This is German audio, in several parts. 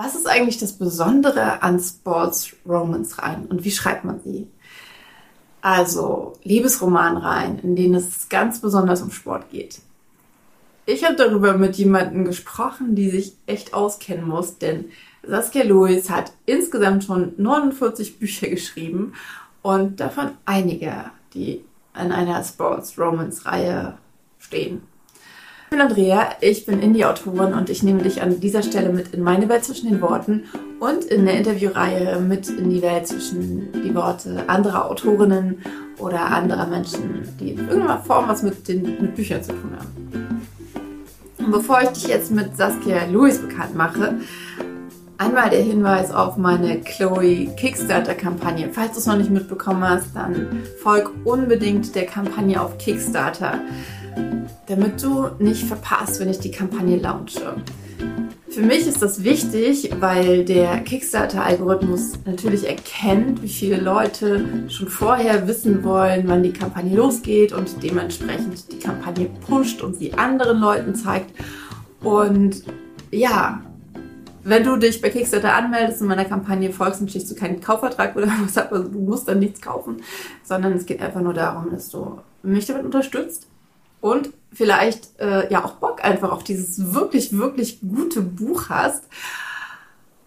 Was ist eigentlich das Besondere an Sports Romance Reihen und wie schreibt man sie? Also Liebesromanreihen, in denen es ganz besonders um Sport geht. Ich habe darüber mit jemandem gesprochen, die sich echt auskennen muss, denn Saskia Lewis hat insgesamt schon 49 Bücher geschrieben und davon einige, die in einer Sports Romance Reihe stehen. Ich bin Andrea, ich bin Indie-Autorin und ich nehme dich an dieser Stelle mit in meine Welt zwischen den Worten und in der Interviewreihe mit in die Welt zwischen die Worte anderer Autorinnen oder anderer Menschen, die in irgendeiner Form was mit den mit Büchern zu tun haben. Und bevor ich dich jetzt mit Saskia Lewis bekannt mache, Einmal der Hinweis auf meine Chloe Kickstarter-Kampagne. Falls du es noch nicht mitbekommen hast, dann folg unbedingt der Kampagne auf Kickstarter damit du nicht verpasst, wenn ich die Kampagne launche. Für mich ist das wichtig, weil der Kickstarter-Algorithmus natürlich erkennt, wie viele Leute schon vorher wissen wollen, wann die Kampagne losgeht und dementsprechend die Kampagne pusht und sie anderen Leuten zeigt. Und ja, wenn du dich bei Kickstarter anmeldest und meiner Kampagne folgst, dann stehst du keinen Kaufvertrag oder was, aber du musst dann nichts kaufen, sondern es geht einfach nur darum, dass du mich damit unterstützt und vielleicht äh, ja auch Bock einfach auf dieses wirklich, wirklich gute Buch hast.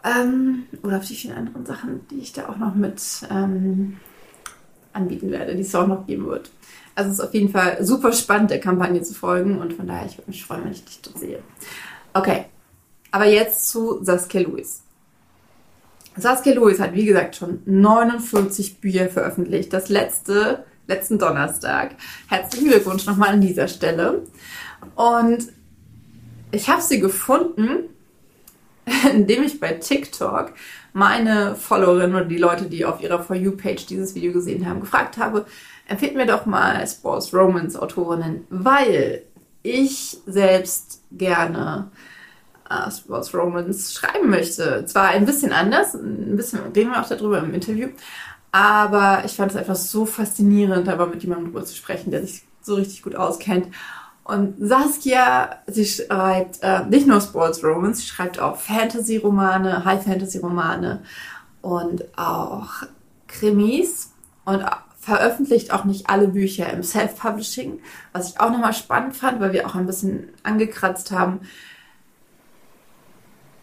Ähm, oder auf die vielen anderen Sachen, die ich da auch noch mit ähm, anbieten werde, die es auch noch geben wird. Also es ist auf jeden Fall super spannend, der Kampagne zu folgen und von daher, ich würde mich freuen, wenn ich dich dort sehe. Okay, aber jetzt zu Saskia Lewis. Saskia Lewis hat, wie gesagt, schon 49 Bücher veröffentlicht. Das letzte letzten Donnerstag. Herzlichen Glückwunsch nochmal an dieser Stelle. Und ich habe sie gefunden, indem ich bei TikTok meine Followerinnen oder die Leute, die auf ihrer For You-Page dieses Video gesehen haben, gefragt habe, empfehlt mir doch mal Sports Romance Autorinnen, weil ich selbst gerne äh, Sports Romance schreiben möchte. Zwar ein bisschen anders, ein bisschen reden wir auch darüber im Interview, aber ich fand es einfach so faszinierend, aber mit jemandem drüber zu sprechen, der sich so richtig gut auskennt. Und Saskia, sie schreibt äh, nicht nur Sports Romance, sie schreibt auch Fantasy-Romane, High-Fantasy-Romane und auch Krimis und veröffentlicht auch nicht alle Bücher im Self-Publishing, was ich auch nochmal spannend fand, weil wir auch ein bisschen angekratzt haben,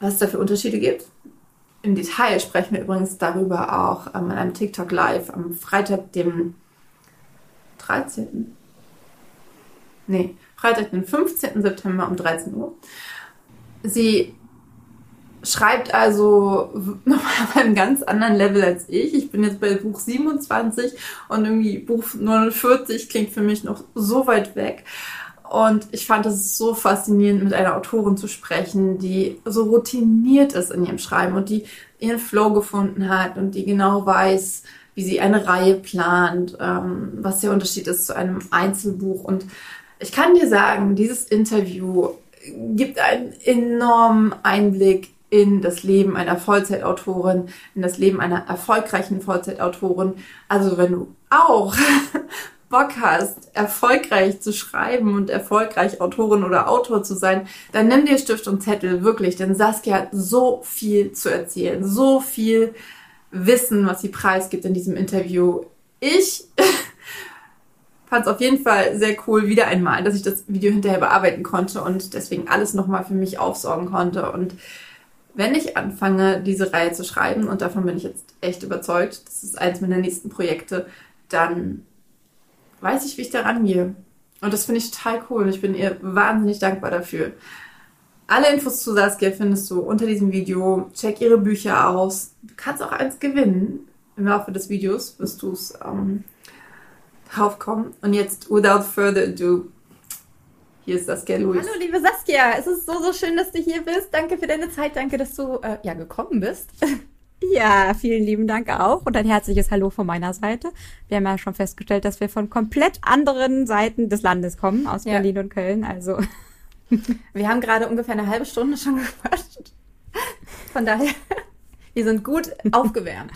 was es da für Unterschiede gibt. Im Detail sprechen wir übrigens darüber auch ähm, in einem TikTok Live am Freitag, dem 13. Nee, Freitag, den 15. September um 13 Uhr. Sie schreibt also nochmal auf einem ganz anderen Level als ich. Ich bin jetzt bei Buch 27 und irgendwie Buch 49 klingt für mich noch so weit weg. Und ich fand es so faszinierend, mit einer Autorin zu sprechen, die so routiniert ist in ihrem Schreiben und die ihren Flow gefunden hat und die genau weiß, wie sie eine Reihe plant, ähm, was der Unterschied ist zu einem Einzelbuch. Und ich kann dir sagen, dieses Interview gibt einen enormen Einblick in das Leben einer Vollzeitautorin, in das Leben einer erfolgreichen Vollzeitautorin. Also wenn du auch Bock hast, erfolgreich zu schreiben und erfolgreich Autorin oder Autor zu sein, dann nimm dir Stift und Zettel, wirklich, denn Saskia hat so viel zu erzählen, so viel Wissen, was sie preisgibt in diesem Interview. Ich fand es auf jeden Fall sehr cool, wieder einmal, dass ich das Video hinterher bearbeiten konnte und deswegen alles nochmal für mich aufsorgen konnte. Und wenn ich anfange, diese Reihe zu schreiben, und davon bin ich jetzt echt überzeugt, das ist eins meiner nächsten Projekte, dann weiß ich, wie ich da rangehe. Und das finde ich total cool und ich bin ihr wahnsinnig dankbar dafür. Alle Infos zu Saskia findest du unter diesem Video. Check ihre Bücher aus. Du kannst auch eins gewinnen. Im Laufe des Videos wirst du es ähm, draufkommen. Und jetzt, without further ado, hier ist Saskia Louis. Hallo, liebe Saskia. Es ist so, so schön, dass du hier bist. Danke für deine Zeit. Danke, dass du äh, ja gekommen bist. Ja, vielen lieben Dank auch und ein herzliches Hallo von meiner Seite. Wir haben ja schon festgestellt, dass wir von komplett anderen Seiten des Landes kommen, aus ja. Berlin und Köln. Also wir haben gerade ungefähr eine halbe Stunde schon gequatscht. Von daher, wir sind gut aufgewärmt.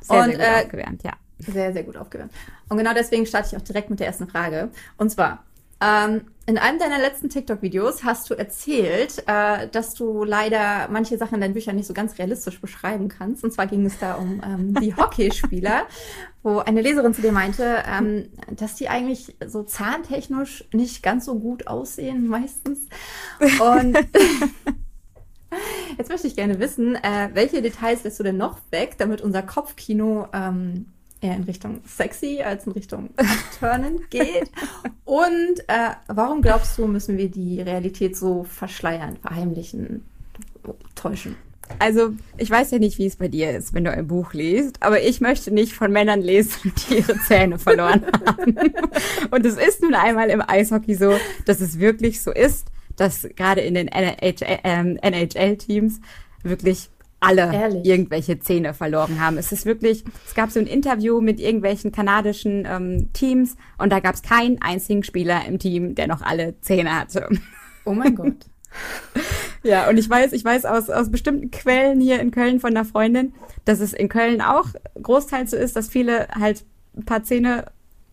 Sehr, und, sehr gut äh, aufgewärmt, ja. Sehr, sehr gut aufgewärmt. Und genau deswegen starte ich auch direkt mit der ersten Frage. Und zwar, Ähm, in einem deiner letzten TikTok-Videos hast du erzählt, äh, dass du leider manche Sachen in deinen Büchern nicht so ganz realistisch beschreiben kannst. Und zwar ging es da um ähm, die Hockeyspieler, wo eine Leserin zu dir meinte, ähm, dass die eigentlich so zahntechnisch nicht ganz so gut aussehen meistens. Und jetzt möchte ich gerne wissen, äh, welche Details lässt du denn noch weg, damit unser Kopfkino ähm, eher in Richtung sexy als in Richtung turnen geht. Und äh, warum glaubst du, müssen wir die Realität so verschleiern, verheimlichen, täuschen? Also, ich weiß ja nicht, wie es bei dir ist, wenn du ein Buch liest, aber ich möchte nicht von Männern lesen, die ihre Zähne verloren haben. Und es ist nun einmal im Eishockey so, dass es wirklich so ist, dass gerade in den NHL-Teams ähm, wirklich alle Ehrlich? irgendwelche Zähne verloren haben. Es ist wirklich, es gab so ein Interview mit irgendwelchen kanadischen ähm, Teams und da gab es keinen einzigen Spieler im Team, der noch alle Zähne hatte. Oh mein Gott. ja, und ich weiß, ich weiß aus, aus bestimmten Quellen hier in Köln von einer Freundin, dass es in Köln auch großteils so ist, dass viele halt ein paar Zähne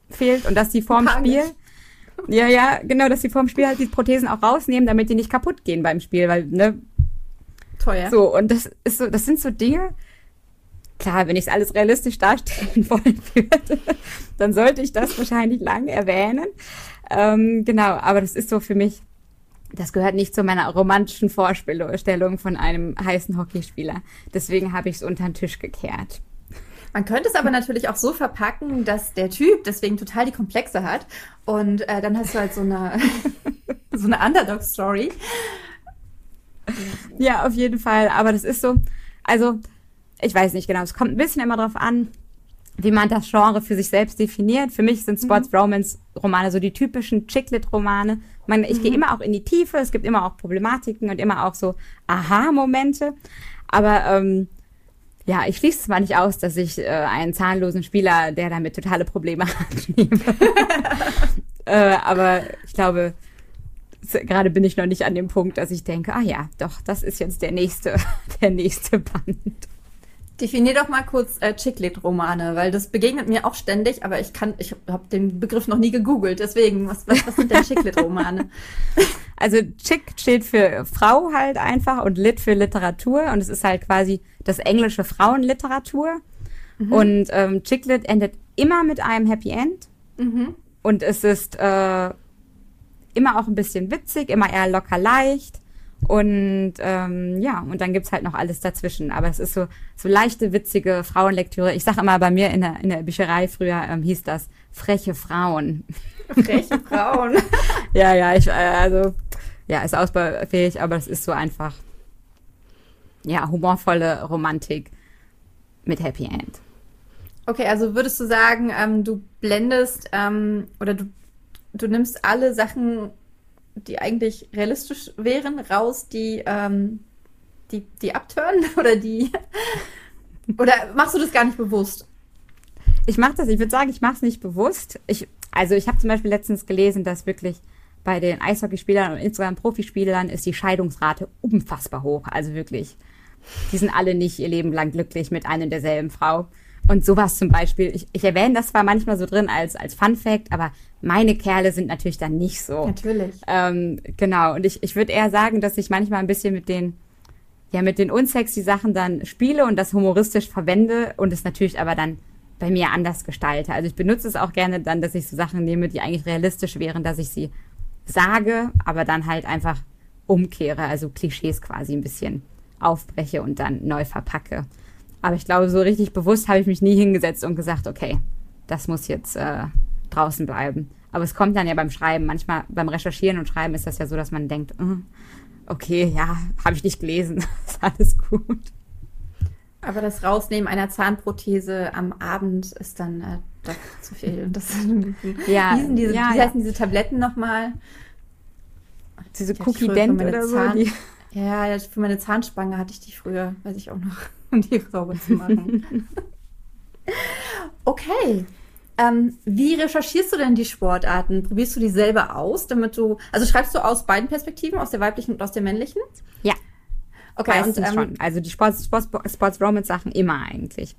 fehlt und dass die vorm Spiel ja, ja, genau, dass die vorm Spiel halt die Prothesen auch rausnehmen, damit die nicht kaputt gehen beim Spiel, weil, ne, Teuer. So, und das ist so, das sind so Dinge, klar, wenn ich es alles realistisch darstellen wollen würde, dann sollte ich das wahrscheinlich lang erwähnen. Ähm, genau, aber das ist so für mich, das gehört nicht zu meiner romantischen Vorstellung von einem heißen Hockeyspieler. Deswegen habe ich es unter den Tisch gekehrt. Man könnte es aber natürlich auch so verpacken, dass der Typ deswegen total die Komplexe hat. Und äh, dann hast du halt so eine, so eine Underdog-Story. Ja, auf jeden Fall. Aber das ist so, also ich weiß nicht genau. Es kommt ein bisschen immer darauf an, wie man das Genre für sich selbst definiert. Für mich sind Sports mhm. Romance Romane so die typischen Chicklit Romane. Man, ich mhm. gehe immer auch in die Tiefe. Es gibt immer auch Problematiken und immer auch so Aha-Momente. Aber ähm, ja, ich schließe zwar nicht aus, dass ich äh, einen zahnlosen Spieler, der damit totale Probleme hat, nehme. äh, aber ich glaube, gerade bin ich noch nicht an dem Punkt, dass ich denke, ah ja, doch, das ist jetzt der nächste, der nächste Band. Definier doch mal kurz äh, Chicklit-Romane, weil das begegnet mir auch ständig, aber ich kann, ich habe den Begriff noch nie gegoogelt. Deswegen, was, was, was sind denn Chicklit-Romane? Also Chick steht für Frau halt einfach und Lit für Literatur und es ist halt quasi das englische Frauenliteratur. Mhm. Und ähm, Chicklit endet immer mit einem Happy End. Mhm. Und es ist äh, immer auch ein bisschen witzig, immer eher locker leicht. Und ähm, ja, und dann gibt's halt noch alles dazwischen. Aber es ist so, so leichte, witzige Frauenlektüre. Ich sage immer, bei mir in der, in der Bücherei früher ähm, hieß das freche Frauen. Freche Frauen. ja, ja, ich, äh, also, ja, ist ausbaufähig, aber es ist so einfach, ja, humorvolle Romantik mit Happy End. Okay, also würdest du sagen, ähm, du blendest ähm, oder du du nimmst alle Sachen, die eigentlich realistisch wären, raus, die, ähm, die, die abtören oder die. oder machst du das gar nicht bewusst? Ich mache das, ich würde sagen, ich mache es nicht bewusst. Ich, also ich habe zum Beispiel letztens gelesen, dass wirklich bei den Eishockeyspielern und insgesamt Profispielern ist die Scheidungsrate unfassbar hoch. Also wirklich, die sind alle nicht ihr Leben lang glücklich mit einer derselben Frau. Und sowas zum Beispiel, ich, ich erwähne das zwar manchmal so drin als, als Fun Fact, aber meine Kerle sind natürlich dann nicht so. Natürlich. Ähm, genau. Und ich, ich würde eher sagen, dass ich manchmal ein bisschen mit den, ja, mit den unsexy Sachen dann spiele und das humoristisch verwende und es natürlich aber dann bei mir anders gestalte. Also ich benutze es auch gerne dann, dass ich so Sachen nehme, die eigentlich realistisch wären, dass ich sie sage, aber dann halt einfach umkehre, also Klischees quasi ein bisschen aufbreche und dann neu verpacke. Aber ich glaube, so richtig bewusst habe ich mich nie hingesetzt und gesagt, okay, das muss jetzt äh, draußen bleiben. Aber es kommt dann ja beim Schreiben. Manchmal beim Recherchieren und Schreiben ist das ja so, dass man denkt, uh, okay, ja, habe ich nicht gelesen, ist alles gut. Aber das Rausnehmen einer Zahnprothese am Abend ist dann äh, doch zu viel. Das, ja, wie, diese, ja, wie heißen diese Tabletten nochmal? Diese Cookie Dent oder so? Die ja, für meine Zahnspange hatte ich die früher, weiß ich auch noch, die sauber zu machen. okay. Ähm, wie recherchierst du denn die Sportarten? Probierst du die selber aus, damit du, also schreibst du aus beiden Perspektiven, aus der weiblichen und aus der männlichen? Ja. Okay, Meistens und, ähm, schon. Also die Sports, Sports, Sports Romance Sachen immer eigentlich.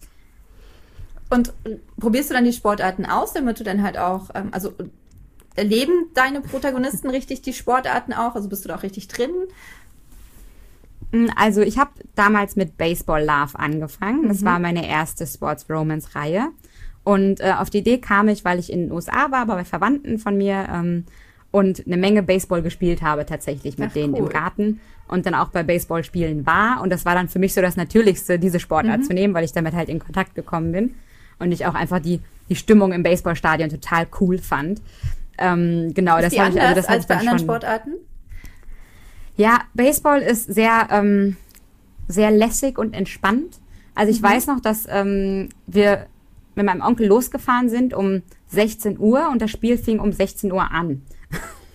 Und probierst du dann die Sportarten aus, damit du dann halt auch, ähm, also erleben deine Protagonisten richtig die Sportarten auch? Also bist du da auch richtig drin? Mm, also ich habe damals mit Baseball Love angefangen. Das Mhm. war meine erste Sports Romance Reihe. Und äh, auf die Idee kam ich, weil ich in den USA war, aber bei Verwandten von mir ähm, und eine Menge Baseball gespielt habe tatsächlich mit Ach, denen cool. im Garten und dann auch bei Baseballspielen war. Und das war dann für mich so das Natürlichste, diese Mhm. Sportart zu nehmen, weil ich damit halt in Kontakt gekommen bin und ich auch einfach die, die Stimmung im Baseballstadion total cool fand. Ähm, genau, Ist das die habe ich, also das als bei anderen Sportarten? Ja, Baseball ist sehr, ähm, sehr lässig und entspannt. Also ich weiß noch, dass ähm, wir mit meinem Onkel losgefahren sind um 16 Uhr und das Spiel fing um 16 Uhr an.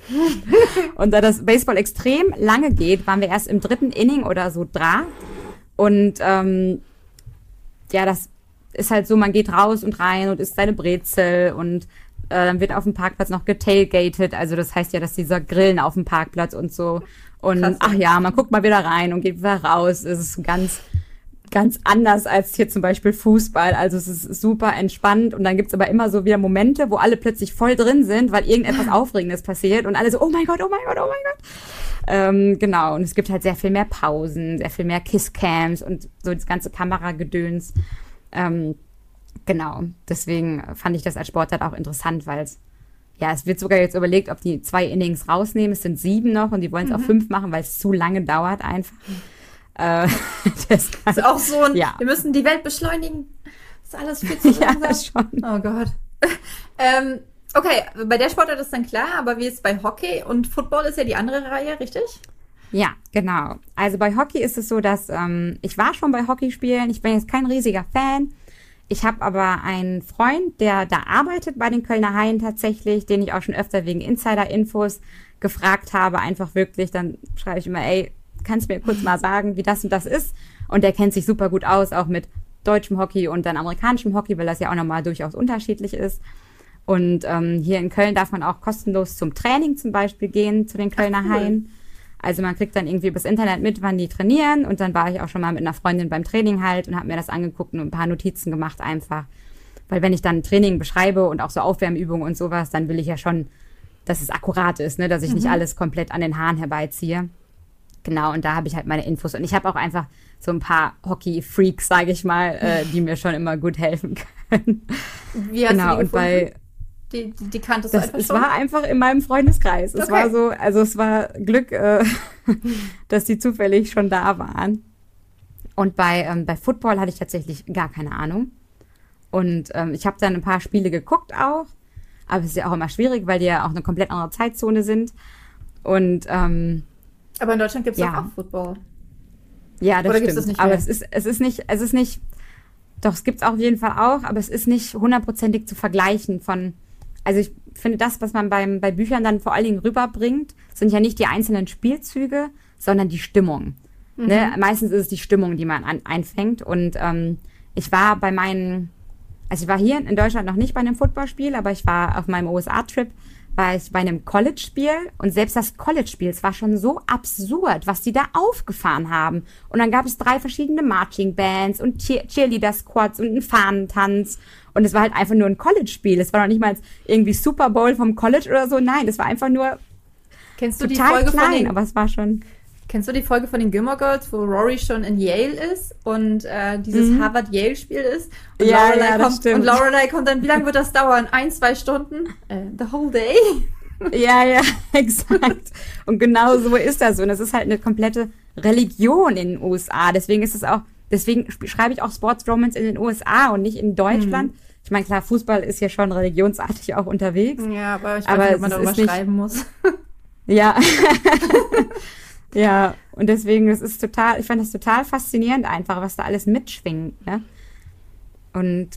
und da das Baseball extrem lange geht, waren wir erst im dritten Inning oder so dran. Und ähm, ja, das ist halt so, man geht raus und rein und isst seine Brezel und äh, dann wird auf dem Parkplatz noch getailgated. Also das heißt ja, dass dieser Grillen auf dem Parkplatz und so. Und Krass. ach ja, man guckt mal wieder rein und geht wieder raus. Es ist ganz, ganz anders als hier zum Beispiel Fußball. Also es ist super entspannt und dann gibt's aber immer so wieder Momente, wo alle plötzlich voll drin sind, weil irgendetwas Aufregendes passiert und alle so, oh mein Gott, oh mein Gott, oh mein Gott. Ähm, genau, und es gibt halt sehr viel mehr Pausen, sehr viel mehr Kisscams und so das ganze Kameragedöns. Ähm, genau, deswegen fand ich das als Sportart auch interessant, weil es, ja, es wird sogar jetzt überlegt, ob die zwei Innings rausnehmen. Es sind sieben noch und die wollen es auf fünf machen, weil es zu lange dauert einfach. Äh, das Das ist auch so ein, Ja. wir müssen die Welt beschleunigen. Das ist alles viel zu ja, schon. Oh Gott. ähm, okay, bei der Sportart ist dann klar, aber wie ist bei Hockey und Football ist ja die andere Reihe, richtig? Ja, genau. Also bei Hockey ist es so, dass ähm, ich war schon bei Hockeyspielen. Ich bin jetzt kein riesiger Fan. Ich habe aber einen Freund, der da arbeitet bei den Kölner Haien tatsächlich, den ich auch schon öfter wegen Insider-Infos gefragt habe. Einfach wirklich, dann schreibe ich immer, ey, kannst du mir kurz mal sagen, wie das und das ist? Und der kennt sich super gut aus, auch mit deutschem Hockey und dann amerikanischem Hockey, weil das ja auch nochmal durchaus unterschiedlich ist. Und ähm, hier in Köln darf man auch kostenlos zum Training zum Beispiel gehen, zu den Kölner cool. Haien. Also man kriegt dann irgendwie übers Internet mit, wann die trainieren. Und dann war ich auch schon mal mit einer Freundin beim Training halt und habe mir das angeguckt und ein paar Notizen gemacht einfach. Weil wenn ich dann Training beschreibe und auch so Aufwärmübungen und sowas, dann will ich ja schon, dass es akkurat ist, ne? dass ich nicht alles komplett an den Haaren herbeiziehe. Genau, und da habe ich halt meine Infos. Und ich habe auch einfach so ein paar Hockey-Freaks, sage ich mal, äh, die mir schon immer gut helfen können. Wie hast genau, du die und bei? Die, die, die kanntest du das, einfach es schon? war einfach in meinem Freundeskreis. Es Okay. war so, also es war Glück, äh, dass die zufällig schon da waren. Und bei, ähm, bei Football hatte ich tatsächlich gar keine Ahnung. Und ähm, ich habe dann ein paar Spiele geguckt auch. Aber es ist ja auch immer schwierig, weil die ja auch eine komplett andere Zeitzone sind. Und ähm, aber in Deutschland gibt es Ja. auch Football. ja, das Oder stimmt. gibt's das nicht aber es ist, es ist nicht, es ist nicht, doch, es gibt's auf jeden Fall auch, aber es ist nicht hundertprozentig zu vergleichen von, also ich finde das, was man beim, bei Büchern dann vor allen Dingen rüberbringt, sind ja nicht die einzelnen Spielzüge, sondern die Stimmung. Ne? Meistens ist es die Stimmung, die man an, einfängt. Und ähm, ich war bei meinen, also ich war hier in Deutschland noch nicht bei einem Footballspiel, aber ich war auf meinem USA-Trip, war ich bei einem College-Spiel und selbst das College-Spiel, es war schon so absurd, was die da aufgefahren haben. Und dann gab es drei verschiedene Marching-Bands und Cheer Cheerleader-Squads und einen Fahnentanz. Und es war halt einfach nur ein College-Spiel. Es war noch nicht mal irgendwie Super Bowl vom College oder so. Nein, es war einfach nur Kennst du die total Folge klein, von den, aber es war schon. Kennst du die Folge von den Gilmore Girls, wo Rory schon in Yale ist und äh, dieses Harvard-Yale-Spiel ist? Und Mhm. Ja, Lorelei ja, das kommt, stimmt. Und Lorelei kommt dann, wie lange wird das dauern? Ein, zwei Stunden? Äh, the whole day? Ja, ja, exakt. Und genau so ist das. Und es ist halt eine komplette Religion in den USA. Deswegen ist es auch, deswegen schreibe ich auch Sports Romance in den USA und nicht in Deutschland. Mhm. Ich meine, klar, Fußball ist ja schon religionsartig auch unterwegs. Ja, aber ich weiß Aber nicht, ob man darüber ist nicht- schreiben muss. Ja. ja, und deswegen, es ist total, ich fand das total faszinierend einfach, was da alles mitschwingt, ne? Und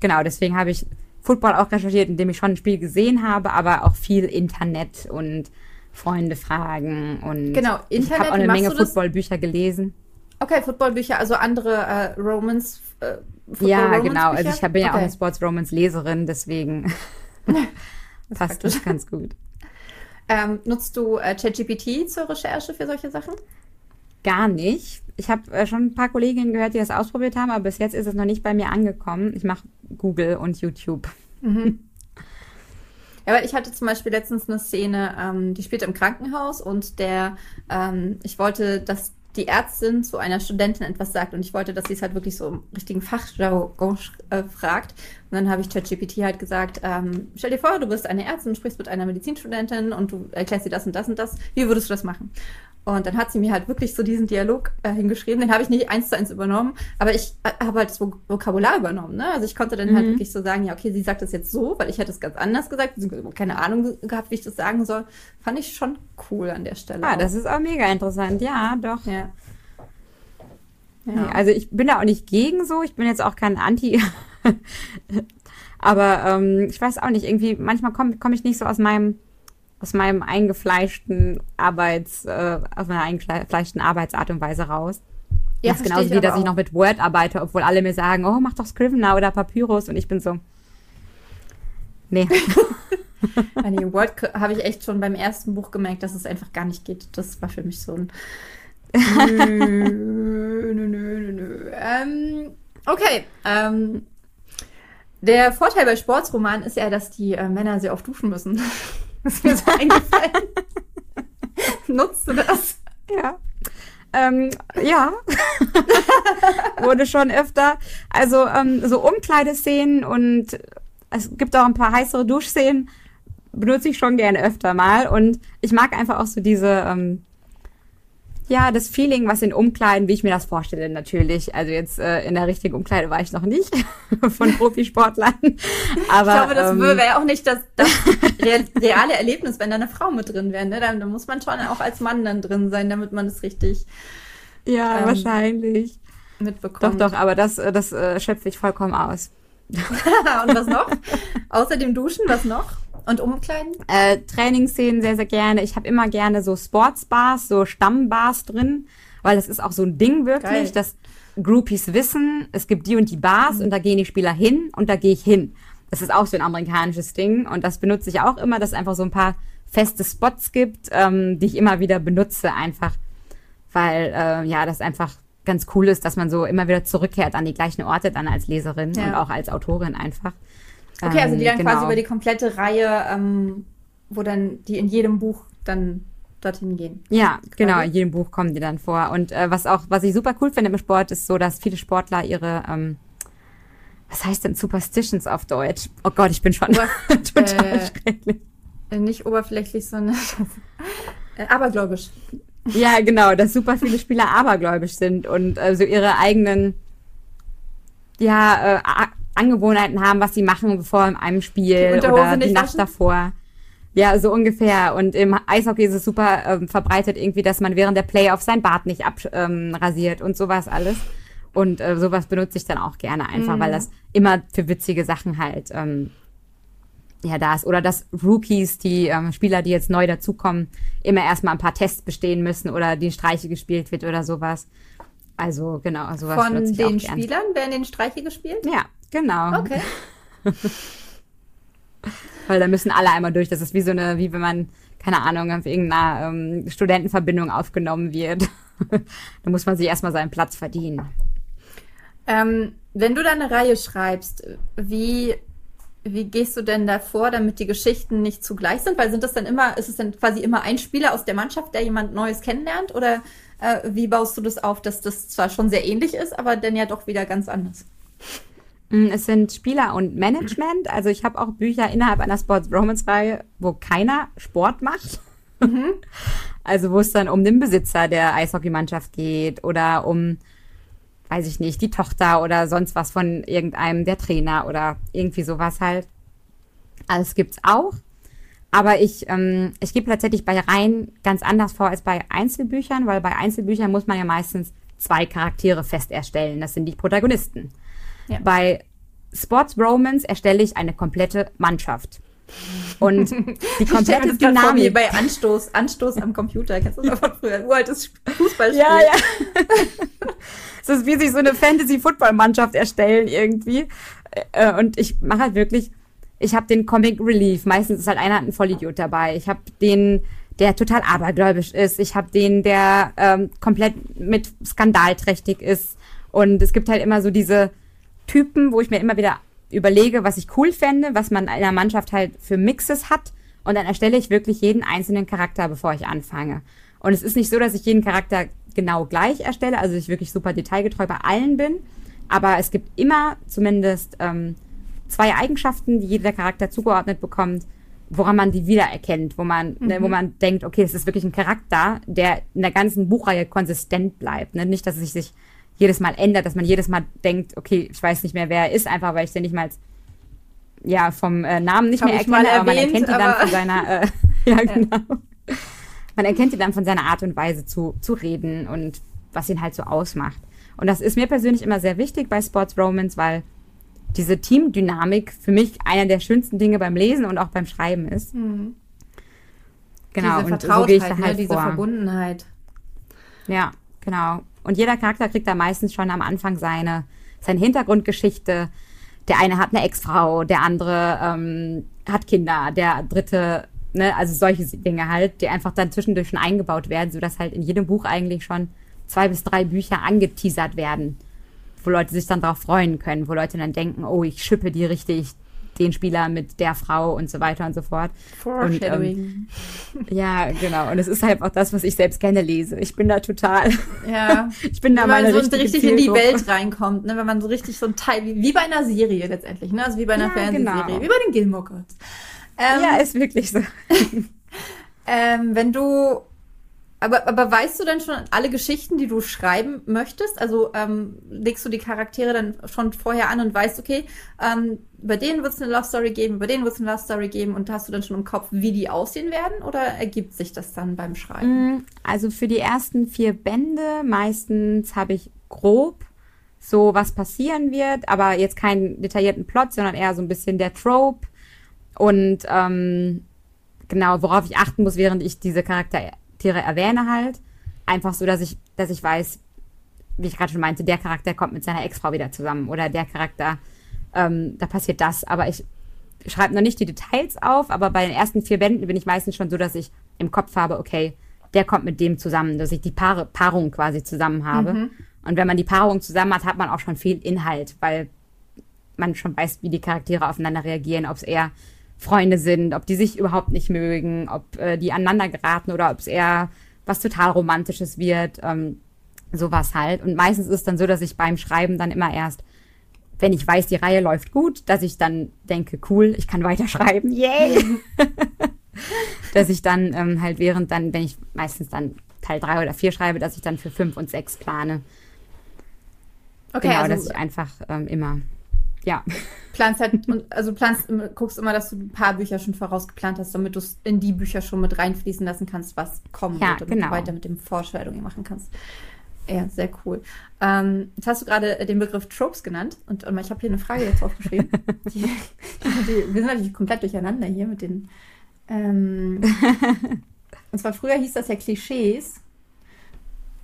genau, deswegen habe ich Football auch recherchiert, indem ich schon ein Spiel gesehen habe, aber auch viel Internet und Freunde fragen und Genau, ich Internet, habe auch eine Menge das? Footballbücher gelesen. Okay, Footballbücher, also andere äh, Romans. Äh, Football ja, Romance genau. Also Bücher? ich hab- bin ja auch okay. eine Sports Romance Leserin, deswegen passt praktisch. das ganz gut. Ähm, nutzt du äh, ChatGPT zur Recherche für solche Sachen? Gar nicht. Ich habe äh, schon ein paar Kolleginnen gehört, die das ausprobiert haben, aber bis jetzt ist es noch nicht bei mir angekommen. Ich mache Google und YouTube. Ja, Ja, weil ich hatte zum Beispiel letztens eine Szene, ähm, die spielt im Krankenhaus und der, ähm, ich wollte, dass die Ärztin zu einer Studentin etwas sagt und ich wollte, dass sie es halt wirklich so im richtigen Fachjargon äh, fragt. Und dann habe ich ChatGPT halt gesagt, ähm, stell dir vor, du bist eine Ärztin, sprichst mit einer Medizinstudentin und du erklärst dir das und das und das. Wie würdest du das machen? Und dann hat sie mir halt wirklich so diesen Dialog äh, hingeschrieben. Den habe ich nicht eins zu eins übernommen, aber ich äh, habe halt das Vokabular übernommen. Ne? Also ich konnte dann halt mhm. halt wirklich so sagen, ja, okay, sie sagt das jetzt so, weil ich hätte es ganz anders gesagt. Keine Ahnung gehabt, wie ich das sagen soll. Fand ich schon cool an der Stelle. Ah, auch. das ist auch mega interessant. Ja, doch. Ja. Ja. Also ich bin da auch nicht gegen so. Ich bin jetzt auch kein Anti. aber ähm, ich weiß auch nicht, irgendwie, manchmal komme komm ich nicht so aus meinem aus meinem eingefleischten Arbeits, äh, aus meiner eingefleischten Arbeitsart und Weise raus. Ja, das ist genauso wie, dass auch. ich noch mit Word arbeite, obwohl alle mir sagen, oh, mach doch Scrivener oder Papyrus und ich bin so, nee. nee Word habe ich echt schon beim ersten Buch gemerkt, dass es einfach gar nicht geht. Das war für mich so ein nö, nö, nö, nö. Ähm, okay, ähm, der Vorteil bei Sportsromanen ist ja, dass die äh, Männer sehr oft duschen müssen. Das ist mir so eingefallen. Nutzt du das? Ja. Ähm, ja, wurde schon öfter. Also ähm, so Umkleideszenen und es gibt auch ein paar heißere Duschszenen, benutze ich schon gerne öfter mal. Und ich mag einfach auch so diese ähm, ja, das Feeling, was in Umkleiden, wie ich mir das vorstelle, natürlich. Also jetzt äh, in der richtigen Umkleide war ich noch nicht von Profisportlern. Aber, ich glaube, das ähm, wäre auch nicht das, das reale Erlebnis, wenn da eine Frau mit drin wäre. Ne? Da, da muss man schon auch als Mann dann drin sein, damit man es richtig. Ja, ähm, wahrscheinlich. Mitbekommt. Doch, doch, aber das, das äh, schöpfe ich vollkommen aus. Und was noch? Außer dem Duschen, was noch? Und Umkleiden? Äh, Trainingsszenen sehr, sehr gerne. Ich habe immer gerne so Sportsbars, so Stammbars drin, weil das ist auch so ein Ding wirklich, Geil. dass Groupies wissen, es gibt die und die Bars mhm. und da gehen die Spieler hin und da gehe ich hin. Das ist auch so ein amerikanisches Ding und das benutze ich auch immer, dass es einfach so ein paar feste Spots gibt, ähm, die ich immer wieder benutze, einfach weil äh, ja das einfach ganz cool ist, dass man so immer wieder zurückkehrt an die gleichen Orte dann als Leserin ja. und auch als Autorin einfach. Okay, also die dann genau. quasi über die komplette Reihe, ähm, wo dann die in jedem Buch dann dorthin gehen. Ja, quasi. genau, in jedem Buch kommen die dann vor. Und äh, was auch, was ich super cool finde im Sport, ist so, dass viele Sportler ihre, ähm, was heißt denn Superstitions auf Deutsch? Oh Gott, ich bin schon Ober total äh, schrecklich. Äh, nicht oberflächlich, sondern äh, abergläubisch. Ja, genau, dass super viele Spieler abergläubisch sind und äh, so ihre eigenen ja, äh, Angewohnheiten haben, was sie machen vor einem Spiel die oder die Nacht waschen? davor. Ja, so ungefähr. Und im Eishockey ist es super ähm, verbreitet irgendwie, dass man während der Playoffs sein Bart nicht abrasiert ähm, und sowas alles. Und äh, sowas benutze ich dann auch gerne einfach, mhm. weil das immer für witzige Sachen halt ähm, ja da ist. Oder dass Rookies, die ähm, Spieler, die jetzt neu dazukommen, immer erstmal ein paar Tests bestehen müssen oder die Streiche gespielt wird oder sowas. Also genau, sowas. Von den Spielern werden den Streiche gespielt? Ja, Genau. Okay. Weil da müssen alle einmal durch. Das ist wie so eine, wie wenn man, keine Ahnung, auf irgendeiner ähm, Studentenverbindung aufgenommen wird. da muss man sich erstmal seinen Platz verdienen. Ähm, wenn du da eine Reihe schreibst, wie, wie gehst du denn da vor, damit die Geschichten nicht zugleich sind? Weil sind das dann immer, ist es dann quasi immer ein Spieler aus der Mannschaft, der jemand Neues kennenlernt? Oder äh, wie baust du das auf, dass das zwar schon sehr ähnlich ist, aber dann ja doch wieder ganz anders? Mm, es sind Spieler und Management. Also ich habe auch Bücher innerhalb einer Sports Romance Reihe, wo keiner Sport macht. Mhm. Also wo es dann um den Besitzer der Eishockeymannschaft geht oder um, weiß ich nicht, die Tochter oder sonst was von irgendeinem der Trainer oder irgendwie sowas halt. Alles gibt's auch. Aber ich, ähm, ich gebe tatsächlich bei Reihen ganz anders vor als bei Einzelbüchern, weil bei Einzelbüchern muss man ja meistens zwei Charaktere fest erstellen. Das sind die Protagonisten. Ja. Bei Sports Romance erstelle ich eine komplette Mannschaft. Und die komplette ich Dynamik. Mir bei Anstoß, Anstoß am Computer. Kennst du das von früher? Uraltes Fußballspiel. Ja, ja. es ist wie sich so eine Fantasy-Football-Mannschaft erstellen irgendwie. Äh, und ich mache halt wirklich, ich habe den Comic Relief. Meistens ist halt einer ein Vollidiot dabei. Ich habe den, der total abergläubisch ist. Ich habe den, der ähm, komplett mit skandalträchtig ist. Und es gibt halt immer so diese Typen, wo ich mir immer wieder überlege, was ich cool fände, was man in einer Mannschaft halt für Mixes hat. Und dann erstelle ich wirklich jeden einzelnen Charakter, bevor ich anfange. Und es ist nicht so, dass ich jeden Charakter genau gleich erstelle, also ich wirklich super detailgetreu bei allen bin. Aber es gibt immer zumindest ähm, zwei Eigenschaften, die jeder Charakter zugeordnet bekommt, woran man die wiedererkennt, wo man, mhm. ne, wo mhm. man denkt, okay, das ist wirklich ein Charakter, der in der ganzen Buchreihe konsistent bleibt. Ne? Nicht, dass es sich jedes Mal ändert, dass man jedes Mal denkt, okay, ich weiß nicht mehr, wer er ist, einfach weil ich den nicht mal ja, vom äh, Namen nicht Hab mehr erkenne, aber man erkennt ihn dann von seiner, äh, ja, genau. Ja. Man erkennt ihn dann von seiner Art und Weise zu, zu reden und was ihn halt so ausmacht. Und das ist mir persönlich immer sehr wichtig bei Sports Romance, weil diese Teamdynamik für mich einer der schönsten Dinge beim Lesen und auch beim Schreiben ist. Mhm. Genau, diese und so gehe ich da ne, halt ne? diese vor. Verbundenheit. Ja, genau. Und jeder Charakter kriegt da meistens schon am Anfang seine, seine Hintergrundgeschichte. Der eine hat eine Ex-Frau, der andere ähm, hat Kinder, der dritte, ne, also solche Dinge halt, die einfach dann zwischendurch schon eingebaut werden, sodass halt in jedem Buch eigentlich schon zwei bis drei Bücher angeteasert werden wo Leute sich dann darauf freuen können, wo Leute dann denken, oh, ich schippe die richtig, den Spieler mit der Frau und so weiter und so fort. Foreshadowing. Und, ähm, ja, genau. Und es ist halt auch das, was ich selbst gerne lese. Ich bin da total. Ja. ich bin da wenn man so richtig in die Welt reinkommt, ne? wenn man so richtig so ein Teil, wie, wie bei einer Serie letztendlich, ne? Also wie bei einer ja, Fernsehserie, genau. wie bei den Gilmore Girls. Ähm, ja, ist wirklich so. ähm, wenn du aber, aber weißt du denn schon alle Geschichten, die du schreiben möchtest? Also ähm, legst du die Charaktere dann schon vorher an und weißt, okay, ähm, bei denen wird es eine Love Story geben, bei denen wird es eine Love Story geben und hast du dann schon im Kopf, wie die aussehen werden oder ergibt sich das dann beim Schreiben? Mm, also für die ersten vier Bände meistens habe ich grob so, was passieren wird, aber jetzt keinen detaillierten Plot, sondern eher so ein bisschen der Trope und ähm, genau, worauf ich achten muss, während ich diese Charakter Tiere erwähne halt. Einfach so, dass ich, dass ich weiß, wie ich gerade schon meinte, der Charakter kommt mit seiner Ex-Frau wieder zusammen oder der Charakter, ähm, da passiert das. Aber ich schreibe noch nicht die Details auf, aber bei den ersten vier Bänden bin ich meistens schon so, dass ich im Kopf habe, okay, der kommt mit dem zusammen, dass ich die Paare, Paarung quasi zusammen habe. Mhm. Und wenn man die Paarung zusammen hat, hat man auch schon viel Inhalt, weil man schon weiß, wie die Charaktere aufeinander reagieren, ob es eher Freunde sind, ob die sich überhaupt nicht mögen, ob äh, die aneinander geraten oder ob es eher was total Romantisches wird. Ähm, sowas halt. Und meistens ist es dann so, dass ich beim Schreiben dann immer erst, wenn ich weiß, die Reihe läuft gut, dass ich dann denke, cool, ich kann weiterschreiben, yay! dass ich dann ähm, halt während dann, wenn ich meistens dann Teil drei oder vier schreibe, dass ich dann für fünf und sechs plane. Okay, genau, also, dass ich einfach ähm, immer ja. Planst halt, also planst, guckst immer, dass du ein paar Bücher schon vorausgeplant hast, damit du es in die Bücher schon mit reinfließen lassen kannst, was kommen ja, wird, damit genau. du weiter mit dem Vorstellungen machen kannst. Ja, sehr cool. Ähm, jetzt hast du gerade den Begriff Tropes genannt und, und ich habe hier eine Frage jetzt aufgeschrieben. die, die, wir sind natürlich komplett durcheinander hier mit den. Ähm, und zwar früher hieß das ja Klischees.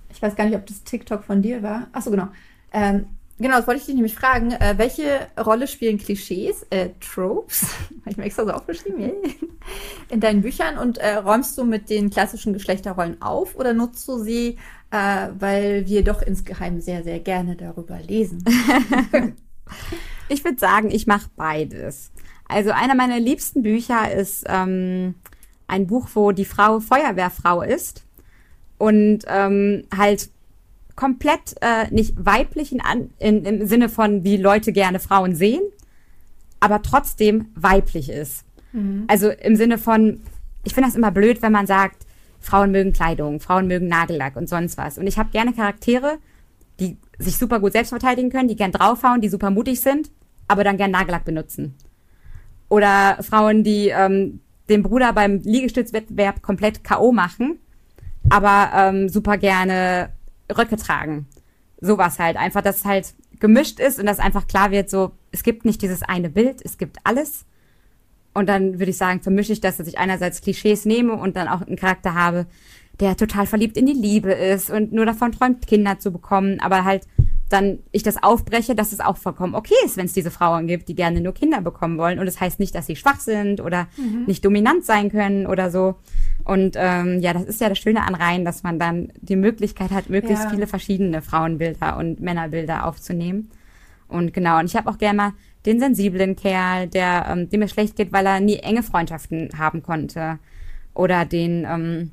Ich weiß gar nicht, ob das TikTok von dir war. Achso, genau. Ähm, Genau, das wollte ich dich nämlich fragen. Äh, welche Rolle spielen Klischees, äh, Tropes, habe ich mir extra so aufgeschrieben, yeah. in deinen Büchern und äh, räumst du mit den klassischen Geschlechterrollen auf oder nutzt du sie, äh, weil wir doch insgeheim sehr, sehr gerne darüber lesen? ich würde sagen, ich mache beides. Also einer meiner liebsten Bücher ist ähm, ein Buch, wo die Frau Feuerwehrfrau ist und ähm, halt komplett äh, nicht weiblich in, in, im Sinne von, wie Leute gerne Frauen sehen, aber trotzdem weiblich ist. Mhm. Also im Sinne von, ich finde das immer blöd, wenn man sagt, Frauen mögen Kleidung, Frauen mögen Nagellack und sonst was. Und ich habe gerne Charaktere, die sich super gut selbst verteidigen können, die gern draufhauen, die super mutig sind, aber dann gern Nagellack benutzen. Oder Frauen, die ähm, den Bruder beim Liegestützwettbewerb komplett K.O. machen, aber ähm, super gerne Röcke tragen. Sowas halt. Einfach, dass es halt gemischt ist und dass einfach klar wird, so, es gibt nicht dieses eine Bild, es gibt alles. Und dann würde ich sagen, vermische ich das, dass ich einerseits Klischees nehme und dann auch einen Charakter habe, der total verliebt in die Liebe ist und nur davon träumt, Kinder zu bekommen, aber halt dann ich das aufbreche, dass es auch vollkommen okay ist, wenn es diese Frauen gibt, die gerne nur Kinder bekommen wollen. Und das heißt nicht, dass sie schwach sind oder mhm. nicht dominant sein können oder so. Und ähm, ja, das ist ja das Schöne an Reihen, dass man dann die Möglichkeit hat, möglichst ja. viele verschiedene Frauenbilder und Männerbilder aufzunehmen. Und genau, und ich habe auch gerne mal den sensiblen Kerl, der ähm, dem es schlecht geht, weil er nie enge Freundschaften haben konnte. Oder den, ähm,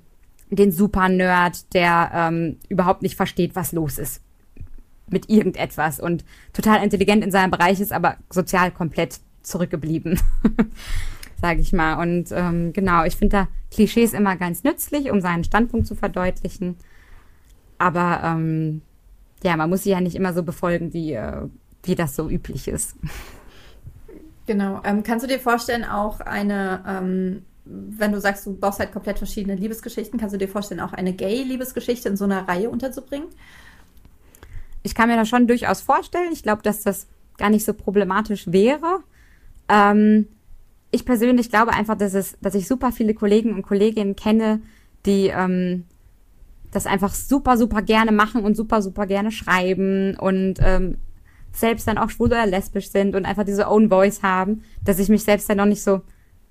den Super-Nerd, der ähm, überhaupt nicht versteht, was los ist mit irgendetwas und total intelligent in seinem Bereich ist, aber sozial komplett zurückgeblieben, sage ich mal. Und ähm, genau, ich finde da Klischees immer ganz nützlich, um seinen Standpunkt zu verdeutlichen. Aber ähm, ja, man muss sie ja nicht immer so befolgen, wie, äh, wie das so üblich ist. Genau. Ähm, kannst du dir vorstellen, auch eine, ähm, wenn du sagst, du baust halt komplett verschiedene Liebesgeschichten, kannst du dir vorstellen, auch eine Gay-Liebesgeschichte in so einer Reihe unterzubringen? Ich kann mir das schon durchaus vorstellen. Ich glaube, dass das gar nicht so problematisch wäre. Ähm, ich persönlich glaube einfach, dass es, dass ich super viele Kollegen und Kolleginnen kenne, die ähm, das einfach super, super gerne machen und super, super gerne schreiben und ähm, selbst dann auch schwul oder lesbisch sind und einfach diese Own Voice haben, dass ich mich selbst dann noch nicht so,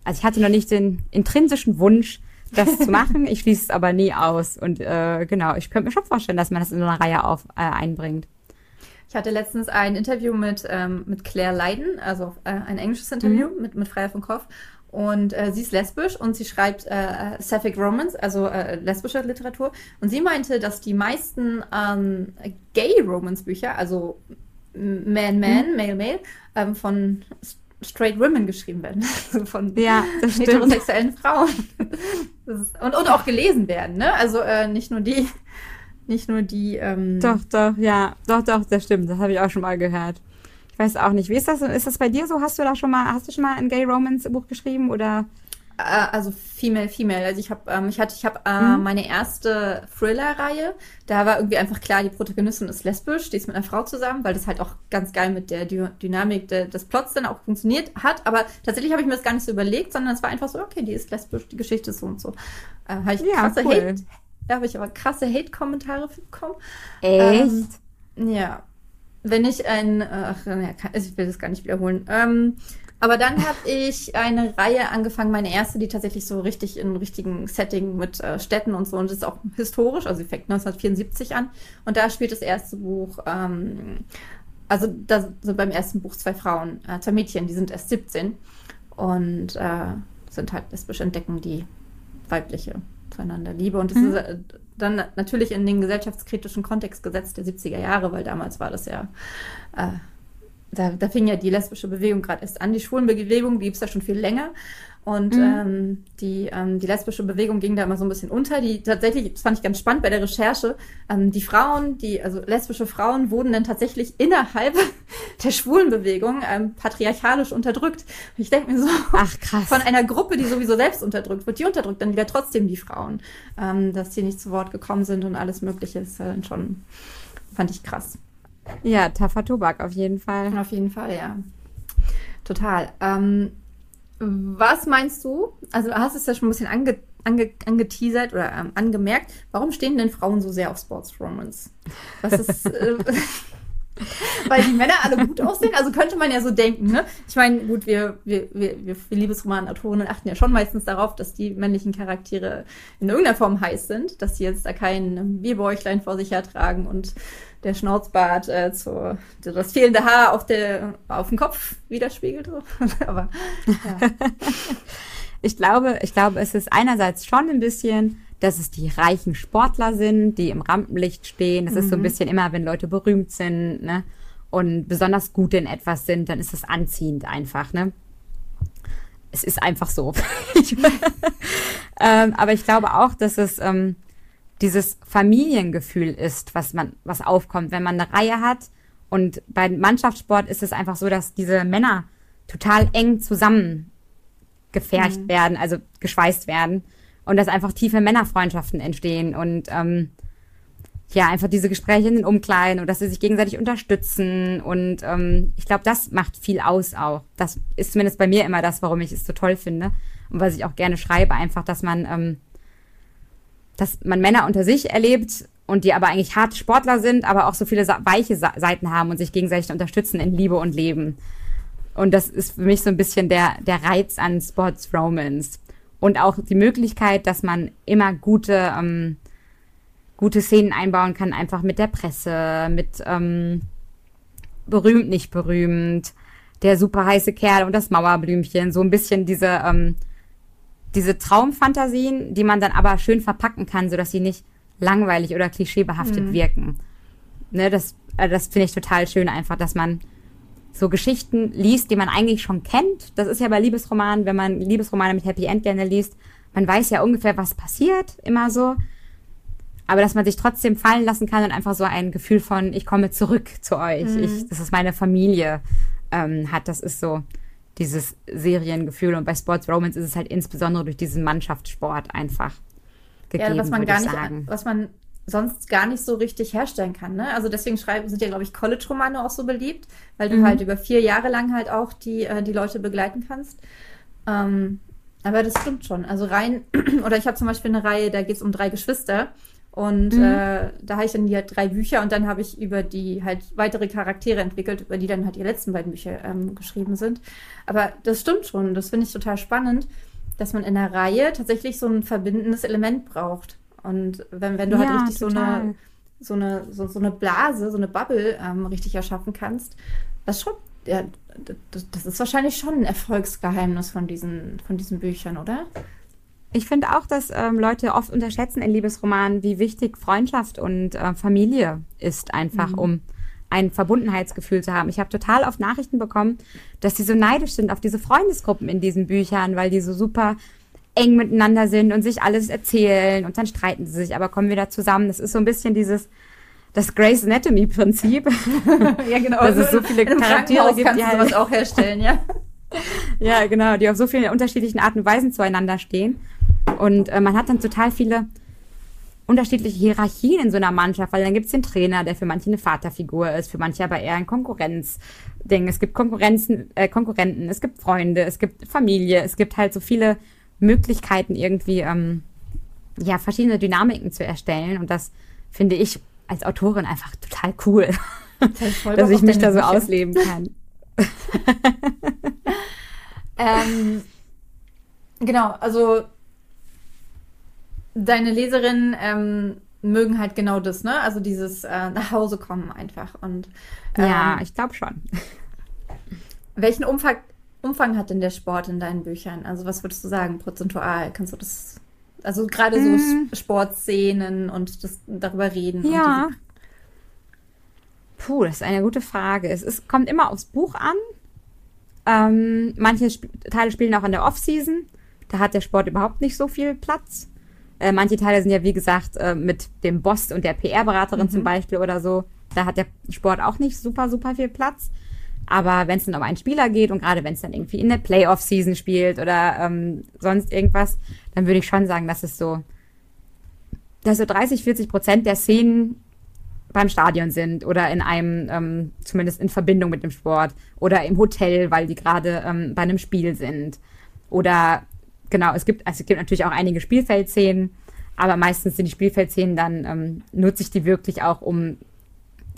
also ich hatte noch nicht den intrinsischen Wunsch, das zu machen. Ich schließe es aber nie aus. Und äh, genau, ich könnte mir schon vorstellen, dass man das in so einer Reihe auf, äh, einbringt. Ich hatte letztens ein Interview mit, ähm, mit Claire Leiden, also äh, ein englisches Interview Mhm. mit, mit Freya von Kopf. Und äh, sie ist lesbisch und sie schreibt äh, Sapphic Romance, also äh, lesbische Literatur. Und sie meinte, dass die meisten ähm, Gay-Romance-Bücher, also Man-Man, Male-Male, ähm, von straight women geschrieben werden. Also von Ja, heterosexuellen Frauen. Ist, und, und auch gelesen werden, ne? Also äh, nicht nur die, nicht nur die. Ähm, Doch, doch, ja, doch, doch, das stimmt. Das habe ich auch schon mal gehört. Ich weiß auch nicht. Wie ist das? Ist das bei dir so? Hast du da schon mal, hast du schon mal ein Gay Romance Buch geschrieben oder? Äh, also Female, Female. Also ich habe, ähm, ich hatte, ich habe äh, Mhm. meine erste Thriller-Reihe. Da war irgendwie einfach klar, die Protagonistin ist lesbisch, die ist mit einer Frau zusammen, weil das halt auch ganz geil mit der Dy Dynamik de des Plots dann auch funktioniert hat. Aber tatsächlich habe ich mir das gar nicht so überlegt, sondern es war einfach so, okay, die ist lesbisch, die Geschichte ist so und so. Äh, habe ich Ja, krasse cool. Hate, da habe ich aber krasse Hate-Kommentare bekommen. Echt? Ähm, ja. Wenn ich ein, ach, ja, kann- ich will das gar nicht wiederholen. Ähm, aber dann habe ich eine Reihe angefangen, meine erste, die tatsächlich so richtig in richtigen Setting mit äh, Städten und so. Und das ist auch historisch, also sie fängt 1974 an. Und da spielt das erste Buch, ähm, also da sind beim ersten Buch zwei Frauen, äh, zwei Mädchen, die sind erst 17 und äh, sind halt lesbisch entdecken die weibliche zueinander Liebe. Und das Mhm. ist äh, dann natürlich in den gesellschaftskritischen Kontext gesetzt der 70er Jahre, weil damals war das ja, äh, da, da fing ja die lesbische Bewegung gerade erst an. Die Schwulenbewegung, die gibt's ja schon viel länger. Und Mhm. ähm, die, ähm, die lesbische Bewegung ging da immer so ein bisschen unter. Die tatsächlich, das fand ich ganz spannend bei der Recherche, ähm, die Frauen, die, also lesbische Frauen wurden dann tatsächlich innerhalb der Schwulenbewegung ähm, patriarchalisch unterdrückt. Und ich denke mir so, Ach, krass. von einer Gruppe, die sowieso selbst unterdrückt wird, die unterdrückt dann wieder trotzdem die Frauen, ähm, dass die nicht zu Wort gekommen sind und alles Mögliche ist dann schon, fand ich krass. Ja, taffer Tobak auf jeden Fall. Auf jeden Fall, ja. Total. Ähm, was meinst du? Also du hast es ja schon ein bisschen ange, ange, angeteasert oder ähm, angemerkt. Warum stehen denn Frauen so sehr auf Sports Romance? Was ist, äh, weil die Männer alle gut aussehen? Also könnte man ja so denken, ne? Ich meine, gut, wir, wir, wir, wir Liebesromanautorinnen achten ja schon meistens darauf, dass die männlichen Charaktere in irgendeiner Form heiß sind, dass sie jetzt da kein Bierbäuchlein vor sich her tragen und der Schnauzbart äh, zu, das fehlende Haar auf, der, auf dem Kopf widerspiegelt. Aber ja. Ich glaube, ich glaube, es ist einerseits schon ein bisschen, dass es die reichen Sportler sind, die im Rampenlicht stehen. Das ist so ein bisschen immer, wenn Leute berühmt sind, ne? Und besonders gut in etwas sind, dann ist es anziehend einfach, ne? Es ist einfach so. Ähm, aber ich glaube auch, dass es ähm, dieses Familiengefühl ist, was man, was aufkommt, wenn man eine Reihe hat. Und beim Mannschaftssport ist es einfach so, dass diese Männer total eng zusammen gefercht werden, also geschweißt werden und dass einfach tiefe Männerfreundschaften entstehen und ähm, ja, einfach diese Gespräche in den Umkleiden und dass sie sich gegenseitig unterstützen und ähm, ich glaube, das macht viel aus auch. Das ist zumindest bei mir immer das, warum ich es so toll finde und was ich auch gerne schreibe, einfach, dass man, ähm, dass man Männer unter sich erlebt und die aber eigentlich harte Sportler sind, aber auch so viele weiche Seiten haben und sich gegenseitig unterstützen in Liebe und Leben. Und das ist für mich so ein bisschen der, der Reiz an Sports Romance. Und auch die Möglichkeit, dass man immer gute, ähm, gute Szenen einbauen kann, einfach mit der Presse, mit, ähm, berühmt, nicht berühmt, der super heiße Kerl und das Mauerblümchen, so ein bisschen diese, ähm, diese Traumfantasien, die man dann aber schön verpacken kann, sodass sie nicht langweilig oder klischeebehaftet mhm. wirken. Ne, das, äh, das finde ich total schön einfach, dass man so Geschichten liest, die man eigentlich schon kennt. Das ist ja bei Liebesromanen, wenn man Liebesromane mit Happy End gerne liest, man weiß ja ungefähr, was passiert, immer so. Aber dass man sich trotzdem fallen lassen kann und einfach so ein Gefühl von, ich komme zurück zu euch, mhm. ich, das ist meine Familie, ähm, hat, das ist so dieses Seriengefühl. Und bei Sports Romance ist es halt insbesondere durch diesen Mannschaftssport einfach gegeben, ja, was man gar nicht, sagen. was man sonst gar nicht so richtig herstellen kann. Ne? Also deswegen schreiben, sind ja, glaube ich, College-Romane auch so beliebt, weil du mhm. halt über vier Jahre lang halt auch die, äh, die Leute begleiten kannst. Ähm, aber das stimmt schon. Also rein, oder ich habe zum Beispiel eine Reihe, da geht es um drei Geschwister. Und mhm. äh, da habe ich dann die halt drei Bücher und dann habe ich über die halt weitere Charaktere entwickelt, über die dann halt die letzten beiden Bücher ähm, geschrieben sind. Aber das stimmt schon. Das finde ich total spannend, dass man in der Reihe tatsächlich so ein verbindendes Element braucht. Und wenn, wenn du halt ja, halt richtig so eine, so eine, so, so eine Blase, so eine Bubble ähm, richtig erschaffen kannst, das schon, ja, das, das ist wahrscheinlich schon ein Erfolgsgeheimnis von diesen, von diesen Büchern, oder? Ich finde auch, dass ähm, Leute oft unterschätzen in Liebesromanen, wie wichtig Freundschaft und äh, Familie ist, einfach mhm. um ein Verbundenheitsgefühl zu haben. Ich habe total oft Nachrichten bekommen, dass sie so neidisch sind auf diese Freundesgruppen in diesen Büchern, weil die so super eng miteinander sind und sich alles erzählen und dann streiten sie sich, aber kommen wieder zusammen. Das ist so ein bisschen dieses das Grace Anatomy Prinzip. ja, genau. Dass es so viele Charaktere gibt, die halt auch herstellen, ja. ja, genau, die auf so vielen unterschiedlichen Arten und Weisen zueinander stehen. Und äh, man hat dann total viele unterschiedliche Hierarchien in so einer Mannschaft, weil dann gibt es den Trainer, der für manche eine Vaterfigur ist, für manche aber eher ein Konkurrenzding. Es gibt Konkurrenzen, äh, Konkurrenten, es gibt Freunde, es gibt Familie, es gibt halt so viele Möglichkeiten irgendwie, ähm, ja, verschiedene Dynamiken zu erstellen. Und das finde ich als Autorin einfach total cool, das dass ich mich da so Bücher. ausleben kann. ähm, genau, also deine Leserinnen ähm, mögen halt genau das, ne? Also dieses äh, nach Hause kommen einfach. Und ähm, ja, ich glaube schon. Welchen Umfang, Umfang hat denn der Sport in deinen Büchern? Also was würdest du sagen, prozentual? Kannst du das, also gerade so mm. Sportszenen und das darüber reden? Ja. Puh, das ist eine gute Frage. Es ist, kommt immer aufs Buch an. Ähm, manche Sp Teile spielen auch in der Off-Season. Da hat der Sport überhaupt nicht so viel Platz. Äh, manche Teile sind ja, wie gesagt, äh, mit dem Boss und der PR-Beraterin mhm. zum Beispiel oder so. Da hat der Sport auch nicht super, super viel Platz. Aber wenn es dann um einen Spieler geht und gerade wenn es dann irgendwie in der Playoff-Season spielt oder ähm, sonst irgendwas, dann würde ich schon sagen, dass es so, dass so 30, 40 Prozent der Szenen beim Stadion sind oder in einem, ähm, zumindest in Verbindung mit dem Sport oder im Hotel, weil die gerade ähm, bei einem Spiel sind. Oder genau, es gibt, also es gibt natürlich auch einige Spielfeldszenen, aber meistens sind die Spielfeldszenen dann, ähm, nutze ich die wirklich auch, um